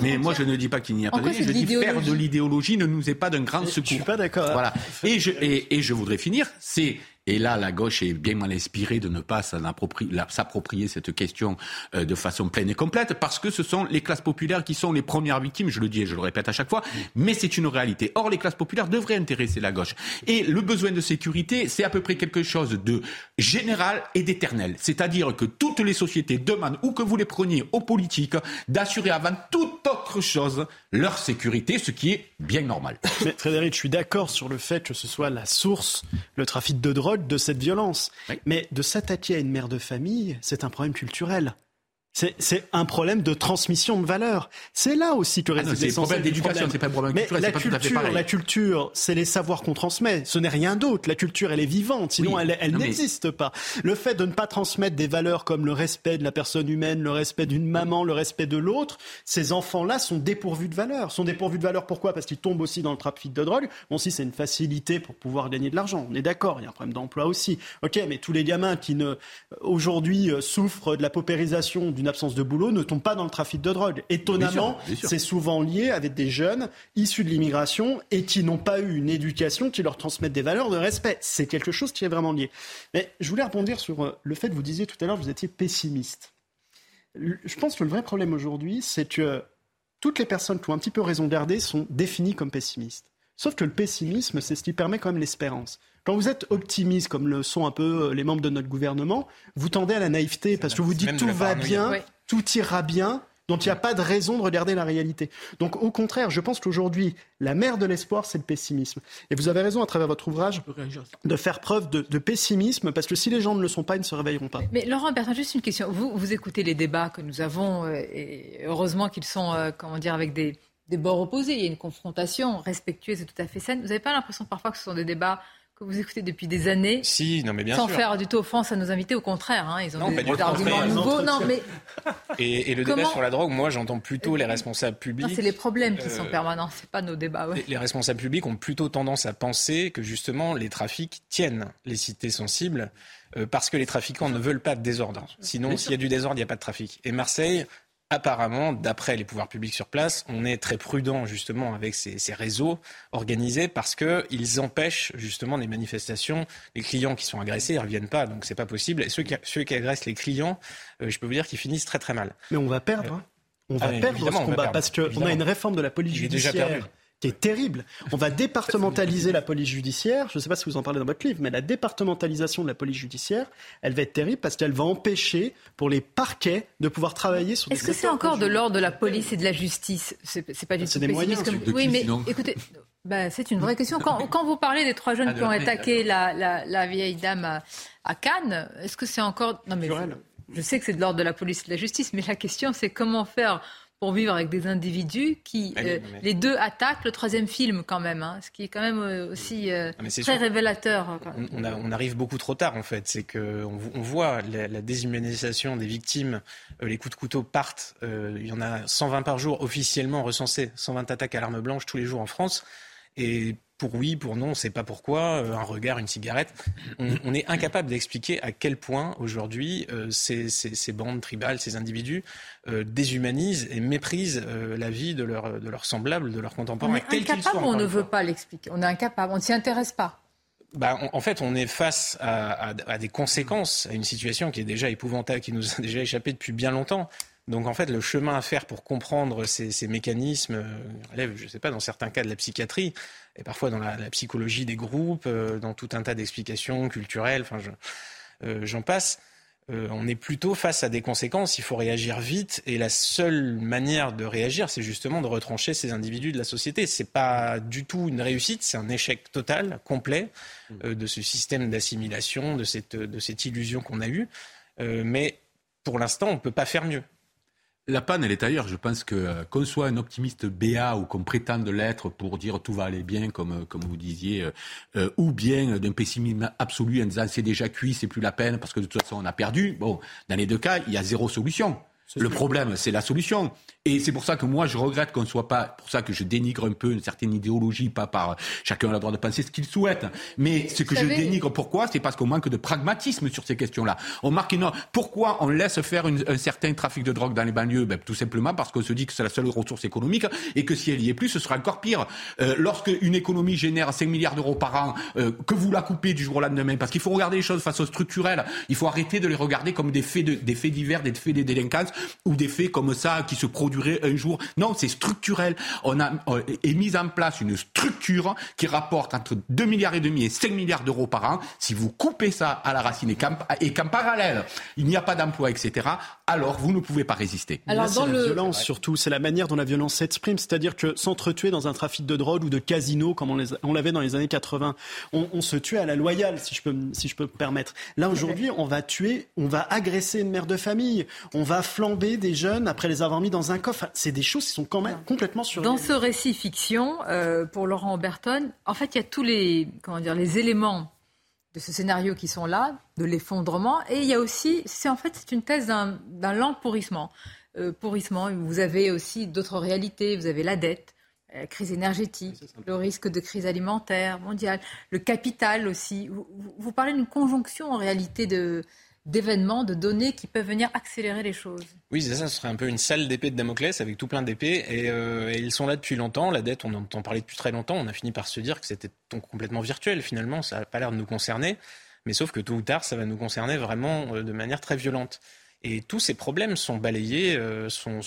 Mais moi, je ne dis pas qu'il n'y a pas de Je dis faire de l'idéologie ne nous est pas d'un grand secours. Je suis pas d'accord. Voilà. Et je, et, et je voudrais finir. C'est Et là, la gauche est bien mal inspirée de ne pas s'approprier cette question euh, de façon pleine et complète, parce que ce sont les classes populaires qui sont les premières victimes, je le dis et je le répète à chaque fois, mais c'est une réalité. Or, les classes populaires devraient intéresser la gauche. Et le besoin de sécurité, c'est à peu près quelque chose de général et d'éternel. C'est-à-dire que toutes les sociétés demandent, ou que vous les preniez aux politiques, d'assurer avant toute autre chose leur sécurité, ce qui est bien normal. Mais Frédéric, je suis d'accord sur le fait que ce soit la source, le trafic de drogue, de cette violence. Mais de s'attaquer à une mère de famille, c'est un problème culturel. C'est un problème de transmission de valeurs. C'est là aussi que réside ah C'est un problème d'éducation, c'est pas un problème culturel. la pas culture, la culture, c'est les savoirs qu'on transmet. Ce n'est rien d'autre. La culture, elle est vivante, sinon elle, elle n'existe pas. Le fait de ne pas transmettre des valeurs comme le respect de la personne humaine, le respect d'une maman, le respect de l'autre, ces enfants-là sont dépourvus de valeurs. Sont dépourvus de valeurs pourquoi? Parce qu'ils tombent aussi dans le trafic de drogue. Bon, si c'est une facilité pour pouvoir gagner de l'argent, on est d'accord. Il y a un problème d'emploi aussi. Ok, mais tous les gamins qui ne aujourd'hui euh, souffrent de la paupérisation d'une absence de boulot ne tombent pas dans le trafic de drogue. Étonnamment, c'est souvent lié avec des jeunes issus de l'immigration et qui n'ont pas eu une éducation qui leur transmette des valeurs de respect. C'est quelque chose qui est vraiment lié. Mais je voulais rebondir sur euh, le fait que vous disiez tout à l'heure que vous étiez pessimiste. Je pense que le vrai problème aujourd'hui, c'est que toutes les personnes qui ont un petit peu raison garder sont définies comme pessimistes. Sauf que le pessimisme, c'est ce qui permet quand même l'espérance. Quand vous êtes optimiste, comme le sont un peu euh, les membres de notre gouvernement, vous tendez à la naïveté parce que vous dites tout va bien, tout ira bien. Donc il n'y a pas de raison de regarder la réalité. Donc au contraire, je pense qu'aujourd'hui, la mère de l'espoir, c'est le pessimisme. Et vous avez raison à travers votre ouvrage de faire preuve de, pessimisme, parce que si les gens ne le sont pas, ils ne se réveilleront pas. Mais Laurent Bertrand, juste une question. Vous, vous écoutez les débats que nous avons, euh, et heureusement qu'ils sont, euh, comment dire, avec des, des bords opposés. Il y a une confrontation respectueuse et tout à fait saine. Vous n'avez pas l'impression parfois que ce sont des débats que vous écoutez depuis des années. Si, non mais bien sans sûr. faire du tout offense à nos invités, au contraire, hein, ils ont des, arguments nouveaux. Non, mais et, le débat sur la drogue, moi j'entends plutôt les responsables publics. C'est les problèmes qui sont euh, permanents, c'est pas nos débats. Les, responsables publics ont plutôt tendance à penser que justement les trafics tiennent les cités sensibles euh, parce que les trafiquants ne veulent pas de désordre. Sinon, s'il y a du désordre, il n'y a pas de trafic. Et Marseille apparemment, d'après les pouvoirs publics sur place, on est très prudent justement avec ces, réseaux organisés parce qu'ils empêchent justement des manifestations. Les clients qui sont agressés, ils reviennent pas, donc c'est pas possible. Et ceux qui, ceux qui agressent les clients, euh, je peux vous dire qu'ils finissent très très mal. Mais on va perdre. Hein. On va ah, perdre ce combat parce qu'on a une réforme de la police judiciaire qui est terrible. On va départementaliser la police judiciaire. Je ne sais pas si vous en parlez dans votre livre, mais la départementalisation de la police judiciaire, elle va être terrible parce qu'elle va empêcher pour les parquets de pouvoir travailler sur. Est-ce que c'est encore de l'ordre de la police et de la justice? C'est pas du tout des moyens. Comme... Oui, mais écoutez. Ben, c'est une vraie question. Quand, quand, vous parlez des trois jeunes ah, qui ont attaqué la, la, la, vieille dame à, à Cannes, est-ce que c'est encore... Non, mais je sais que c'est de l'ordre de la police et de la justice, mais la question c'est comment faire pour vivre avec des individus qui, euh, les deux attaquent le troisième film quand même, hein, ce qui est quand même euh, aussi euh, très révélateur. On, on, arrive beaucoup trop tard en fait, c'est qu'on on voit la, la, déshumanisation des victimes, les coups de couteau partent, il y en a 120 par jour officiellement recensés, 120 attaques à l'arme blanche tous les jours en France. Et pour oui, pour non, on ne sait pas pourquoi, euh, un regard, une cigarette. On, est incapable d'expliquer à quel point aujourd'hui euh, ces, bandes tribales, ces individus euh, déshumanisent et méprisent la vie de leurs de semblables, de leurs contemporains. On est incapable on ne veut pas l'expliquer On est incapable, on ne s'y intéresse pas. Bah, en fait, on est face à, à, des conséquences, à une situation qui est déjà épouvantable, qui nous a déjà échappé depuis bien longtemps. Donc en fait, le chemin à faire pour comprendre ces, mécanismes euh, relève, je ne sais pas, dans certains cas de la psychiatrie, et parfois dans la, psychologie des groupes, euh, dans tout un tas d'explications culturelles, enfin euh, j'en passe. on est plutôt face à des conséquences, il faut réagir vite, et la seule manière de réagir, c'est justement de retrancher ces individus de la société. Ce n'est pas du tout une réussite, c'est un échec total, complet, mmh. de ce système d'assimilation, de cette, de cette illusion qu'on a eue. mais pour l'instant, on ne peut pas faire mieux. La panne, elle est ailleurs. Je pense que euh, qu'on soit un optimiste BA ou qu'on prétende l'être pour dire tout va aller bien, comme, euh, comme vous disiez, euh, ou bien d'un pessimisme absolu en disant c'est déjà cuit, c'est plus la peine parce que de toute façon on a perdu. Bon, dans les deux cas, il y a zéro solution. Le problème, c'est la solution. Et c'est pour ça que moi, je regrette qu'on ne soit pas, pour ça que je dénigre un peu une certaine idéologie, pas par chacun a le droit de penser ce qu'il souhaite. Mais ce que je dénigre, pourquoi? C'est parce qu'on manque de pragmatisme sur ces questions-là. On marque une... Pourquoi on laisse faire une, un certain trafic de drogue dans les banlieues? Ben, Tout simplement parce qu'on se dit que c'est la seule ressource économique et que si elle y est plus, ce sera encore pire. Euh, lorsque une économie génère 5 milliards d'euros par an, euh, que vous la coupez du jour au lendemain, parce qu'il faut regarder les choses de façon structurelle, il faut arrêter de les regarder comme des faits, de, des faits divers, des faits des délinquances ou des faits comme ça qui se produiraient un jour. Non, c'est structurel. On a est mis en place une structure qui rapporte entre 2 milliards et demi et 5 milliards d'euros par an. Si vous coupez ça à la racine et qu'en parallèle, il n'y a pas d'emploi, etc., alors vous ne pouvez pas résister. Alors, dans la violence, surtout, c'est la manière dont la violence s'exprime. C'est-à-dire que s'entretuer dans un trafic de drogue ou de casino, comme on l'avait dans les années 80, on, on, se tuait à la loyale, si je peux, si je peux me permettre. Là, aujourd'hui, on va tuer, on va agresser une mère de famille, on va flamber des jeunes après les avoir mis dans un coffre. C'est des choses qui sont quand même complètement sur. Dans ce récit fiction, euh, pour Laurent Berton, en fait, il y a tous les, comment dire, les éléments de ce scénario qui sont là, de l'effondrement, et il y a aussi, c'est en fait, c'est une thèse d'un lent pourrissement. Euh, pourrissement, vous avez aussi d'autres réalités, vous avez la dette, la crise énergétique, le risque de crise alimentaire mondiale, le capital aussi. Vous, vous parlez d'une conjonction en réalité de, d'événements, de données qui peuvent venir accélérer les choses. Oui, c'est ça, ce serait un peu une salle d'épée de Damoclès avec tout plein d'épées. Et, euh, ils sont là depuis longtemps. La dette, on en entend parler depuis très longtemps. On a fini par se dire que c'était complètement virtuel finalement. Ça n'a pas l'air de nous concerner. Mais sauf que tôt ou tard, ça va nous concerner vraiment euh, de manière très violente. Et tous ces problèmes sont balayés, euh, sont,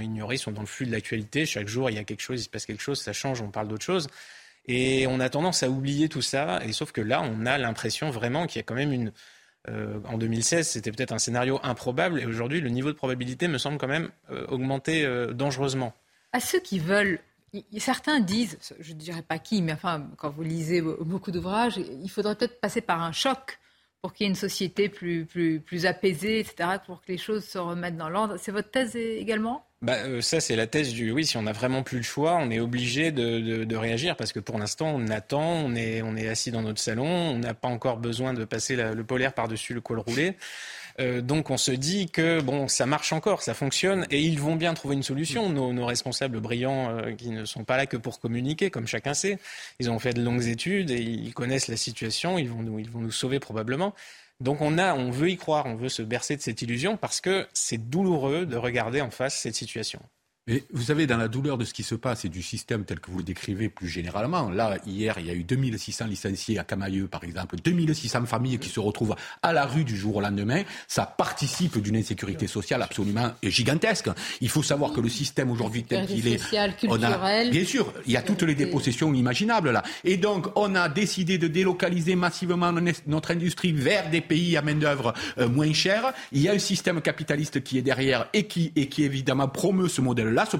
ignorés, sont dans le flux de l'actualité. Chaque jour, il y a quelque chose, il se passe quelque chose, ça change, on parle d'autre chose. Et on a tendance à oublier tout ça. Et sauf que là, on a l'impression vraiment qu'il y a quand même une, euh, en 2016, c'était peut-être un scénario improbable, et aujourd'hui, le niveau de probabilité me semble quand même euh, augmenter euh, dangereusement. À ceux qui veulent, certains disent, je ne dirais pas qui, mais enfin, quand vous lisez beaucoup d'ouvrages, il faudrait peut-être passer par un choc pour qu'il y ait une société plus, plus, plus apaisée, etc., pour que les choses se remettent dans l'ordre. C'est votre thèse également? Bah, euh, ça, c'est la thèse du oui, si on n'a vraiment plus le choix, on est obligé de, de, de, réagir parce que pour l'instant, on attend, on est, on est assis dans notre salon, on n'a pas encore besoin de passer la, le polaire par-dessus le col roulé. Euh, donc on se dit que bon, ça marche encore, ça fonctionne, et ils vont bien trouver une solution. Nos, nos responsables brillants euh, qui ne sont pas là que pour communiquer, comme chacun sait, ils ont fait de longues études et ils connaissent la situation. Ils vont nous, ils vont nous sauver probablement. Donc on a, on veut y croire, on veut se bercer de cette illusion parce que c'est douloureux de regarder en face cette situation. Mais vous savez, dans la douleur de ce qui se passe et du système tel que vous le décrivez plus généralement, là, hier, il y a eu 2600 licenciés à Camailleux, par exemple, 2600 familles qui se retrouvent à la rue du jour au lendemain. Ça participe d'une insécurité sociale absolument gigantesque. Il faut savoir que le système aujourd'hui tel qu'il est, on a, bien sûr, il y a toutes les dépossessions imaginables là. Et donc, on a décidé de délocaliser massivement notre industrie vers des pays à main d'œuvre euh, moins chère. Il y a un système capitaliste qui est derrière et qui, et qui évidemment promeut ce modèle là ce,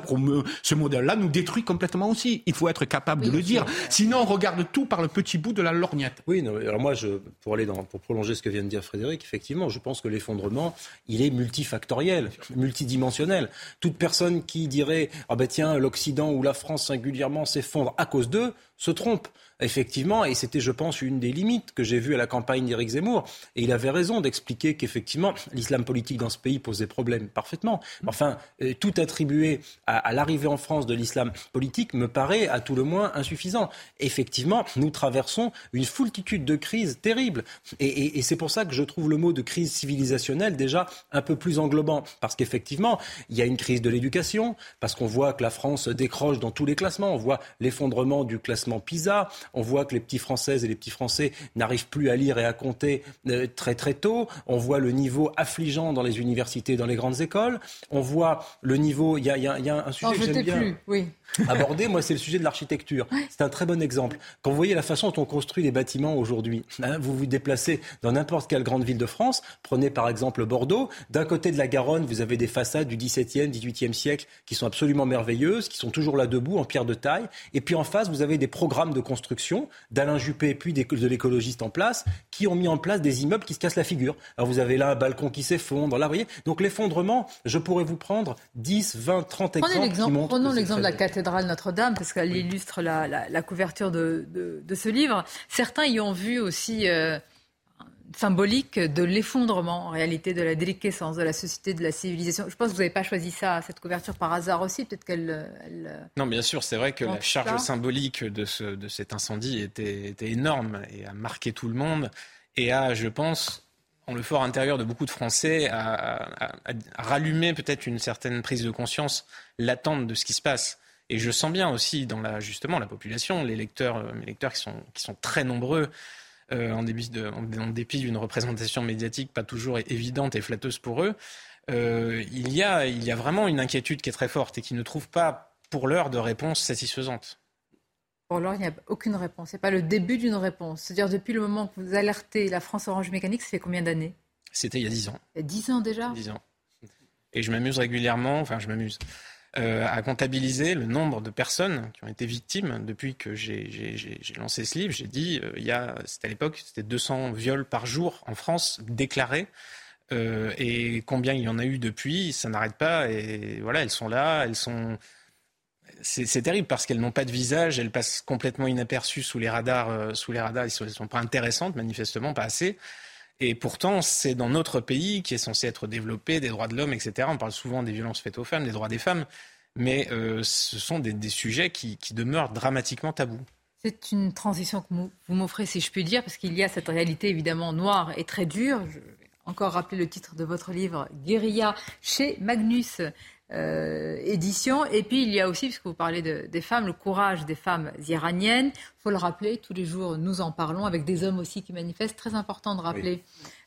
ce modèle-là nous détruit complètement aussi. Il faut être capable de le dire. Sinon, on regarde tout par le petit bout de la lorgnette. Oui, non, alors moi, je, pour, aller dans, pour prolonger ce que vient de dire Frédéric, effectivement, je pense que l'effondrement, il est multifactoriel, multidimensionnel. Toute personne qui dirait, ah ben tiens, l'Occident ou la France singulièrement s'effondre à cause d'eux, se trompe effectivement, et c'était, je pense, une des limites que j'ai vues à la campagne d'Éric Zemmour. Et il avait raison d'expliquer qu'effectivement, l'islam politique dans ce pays posait problème parfaitement. Enfin, euh, tout attribuer à, l'arrivée en France de l'islam politique me paraît à tout le moins insuffisant. Effectivement, nous traversons une foultitude de crises terribles. Et, et c'est pour ça que je trouve le mot de crise civilisationnelle déjà un peu plus englobant. Parce qu'effectivement, il y a une crise de l'éducation, parce qu'on voit que la France décroche dans tous les classements. On voit l'effondrement du classement PISA. On voit que les petits Françaises et les petits Français n'arrivent plus à lire et à compter euh, très très tôt. On voit le niveau affligeant dans les universités, dans les grandes écoles. On voit le niveau. Il y a, y a, un sujet que j'aime bien. Plus, oui. aborder, moi, c'est le sujet de l'architecture. C'est un très bon exemple. Quand vous voyez la façon dont on construit les bâtiments aujourd'hui, hein, vous vous déplacez dans n'importe quelle grande ville de France, prenez par exemple Bordeaux, d'un côté de la Garonne, vous avez des façades du XVIIe, XVIIIe siècle qui sont absolument merveilleuses, qui sont toujours là debout, en pierre de taille, et puis en face, vous avez des programmes de construction d'Alain Juppé puis de l'écologiste en place, qui ont mis en place des immeubles qui se cassent la figure. Alors vous avez là un balcon qui s'effondre, là, vous voyez. Donc l'effondrement, je pourrais vous prendre 10, 20, 30 exemples. Prenons l'exemple de la cathédrale Notre-Dame, parce qu'elle illustre la, couverture de, ce livre. Certains y ont vu aussi euh, symbolique de l'effondrement, en réalité, de la déliquescence de la société, de la civilisation. Je pense que vous n'avez pas choisi ça, cette couverture par hasard aussi. Peut-être qu'elle. Non, bien sûr, c'est vrai que la charge symbolique de, ce, de cet incendie était, était énorme et a marqué tout le monde et a, je pense, en le fort intérieur de beaucoup de Français, a, rallumé peut-être une certaine prise de conscience l'attente de ce qui se passe. Et je sens bien aussi dans la, justement la population, les lecteurs, euh, mes lecteurs qui sont, qui sont très nombreux, euh, en, dépit de, en, dépit d'une représentation médiatique pas toujours évidente et flatteuse pour eux, euh, il, y a, il y a vraiment une inquiétude qui est très forte et qui ne trouve pas pour l'heure de réponse satisfaisante. Pour l'heure, il n'y a aucune réponse. Ce n'est pas le début d'une réponse. C'est-à-dire, depuis le moment que vous alertez la France Orange Mécanique, ça fait combien d'années? C'était il y a 10 ans. Il y a 10 ans déjà? 10 ans. Et je m'amuse régulièrement, enfin, je m'amuse. Euh, à comptabiliser le nombre de personnes qui ont été victimes depuis que j'ai lancé ce livre. J'ai dit, euh, c'était à l'époque, c'était 200 viols par jour en France déclarés. Euh, et combien il y en a eu depuis, ça n'arrête pas. Et voilà, elles sont là, elles sont. C'est terrible parce qu'elles n'ont pas de visage, elles passent complètement inaperçues sous les radars. sous les radars, elles ne sont pas intéressantes, manifestement, pas assez. Et pourtant, c'est dans notre pays qui est censé être développé, des droits de l'homme, etc. On parle souvent des violences faites aux femmes, des droits des femmes, mais euh, ce sont des, sujets qui, demeurent dramatiquement tabous. C'est une transition que vous m'offrez, si je puis dire, parce qu'il y a cette réalité évidemment noire et très dure. Je encore rappeler le titre de votre livre, Guérilla, chez Magnus. Euh, édition. Et puis il y a aussi, puisque vous parlez des femmes, le courage des femmes iraniennes. Il faut le rappeler, tous les jours nous en parlons, avec des hommes aussi qui manifestent. Très important de rappeler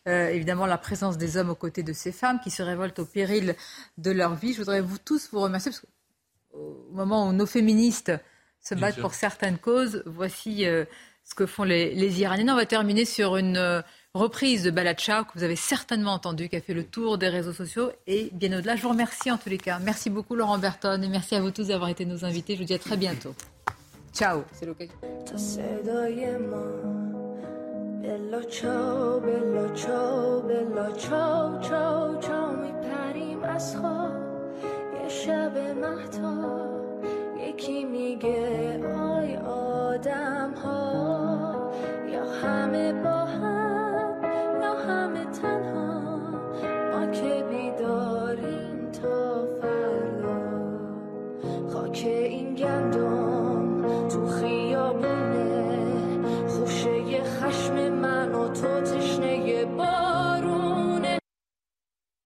euh, évidemment la présence des hommes aux côtés de ces femmes qui se révoltent au péril de leur vie. Je voudrais vous tous vous remercier, parce qu'au moment où nos féministes se battent pour certaines causes, voici euh, ce que font les, les Iraniennes. On va terminer sur une reprise de Balatcha que vous avez certainement entendu, qui a fait le tour des réseaux sociaux et bien au-delà. Je vous remercie en tous les cas. Merci beaucoup Laurent Berton et merci à vous tous d'avoir été nos invités. Je vous dis à très bientôt. Ciao, c'est l'occasion. همه تا فردا. خاک این گندم تو خیابونه. خوشه خشم من و تو تشنه با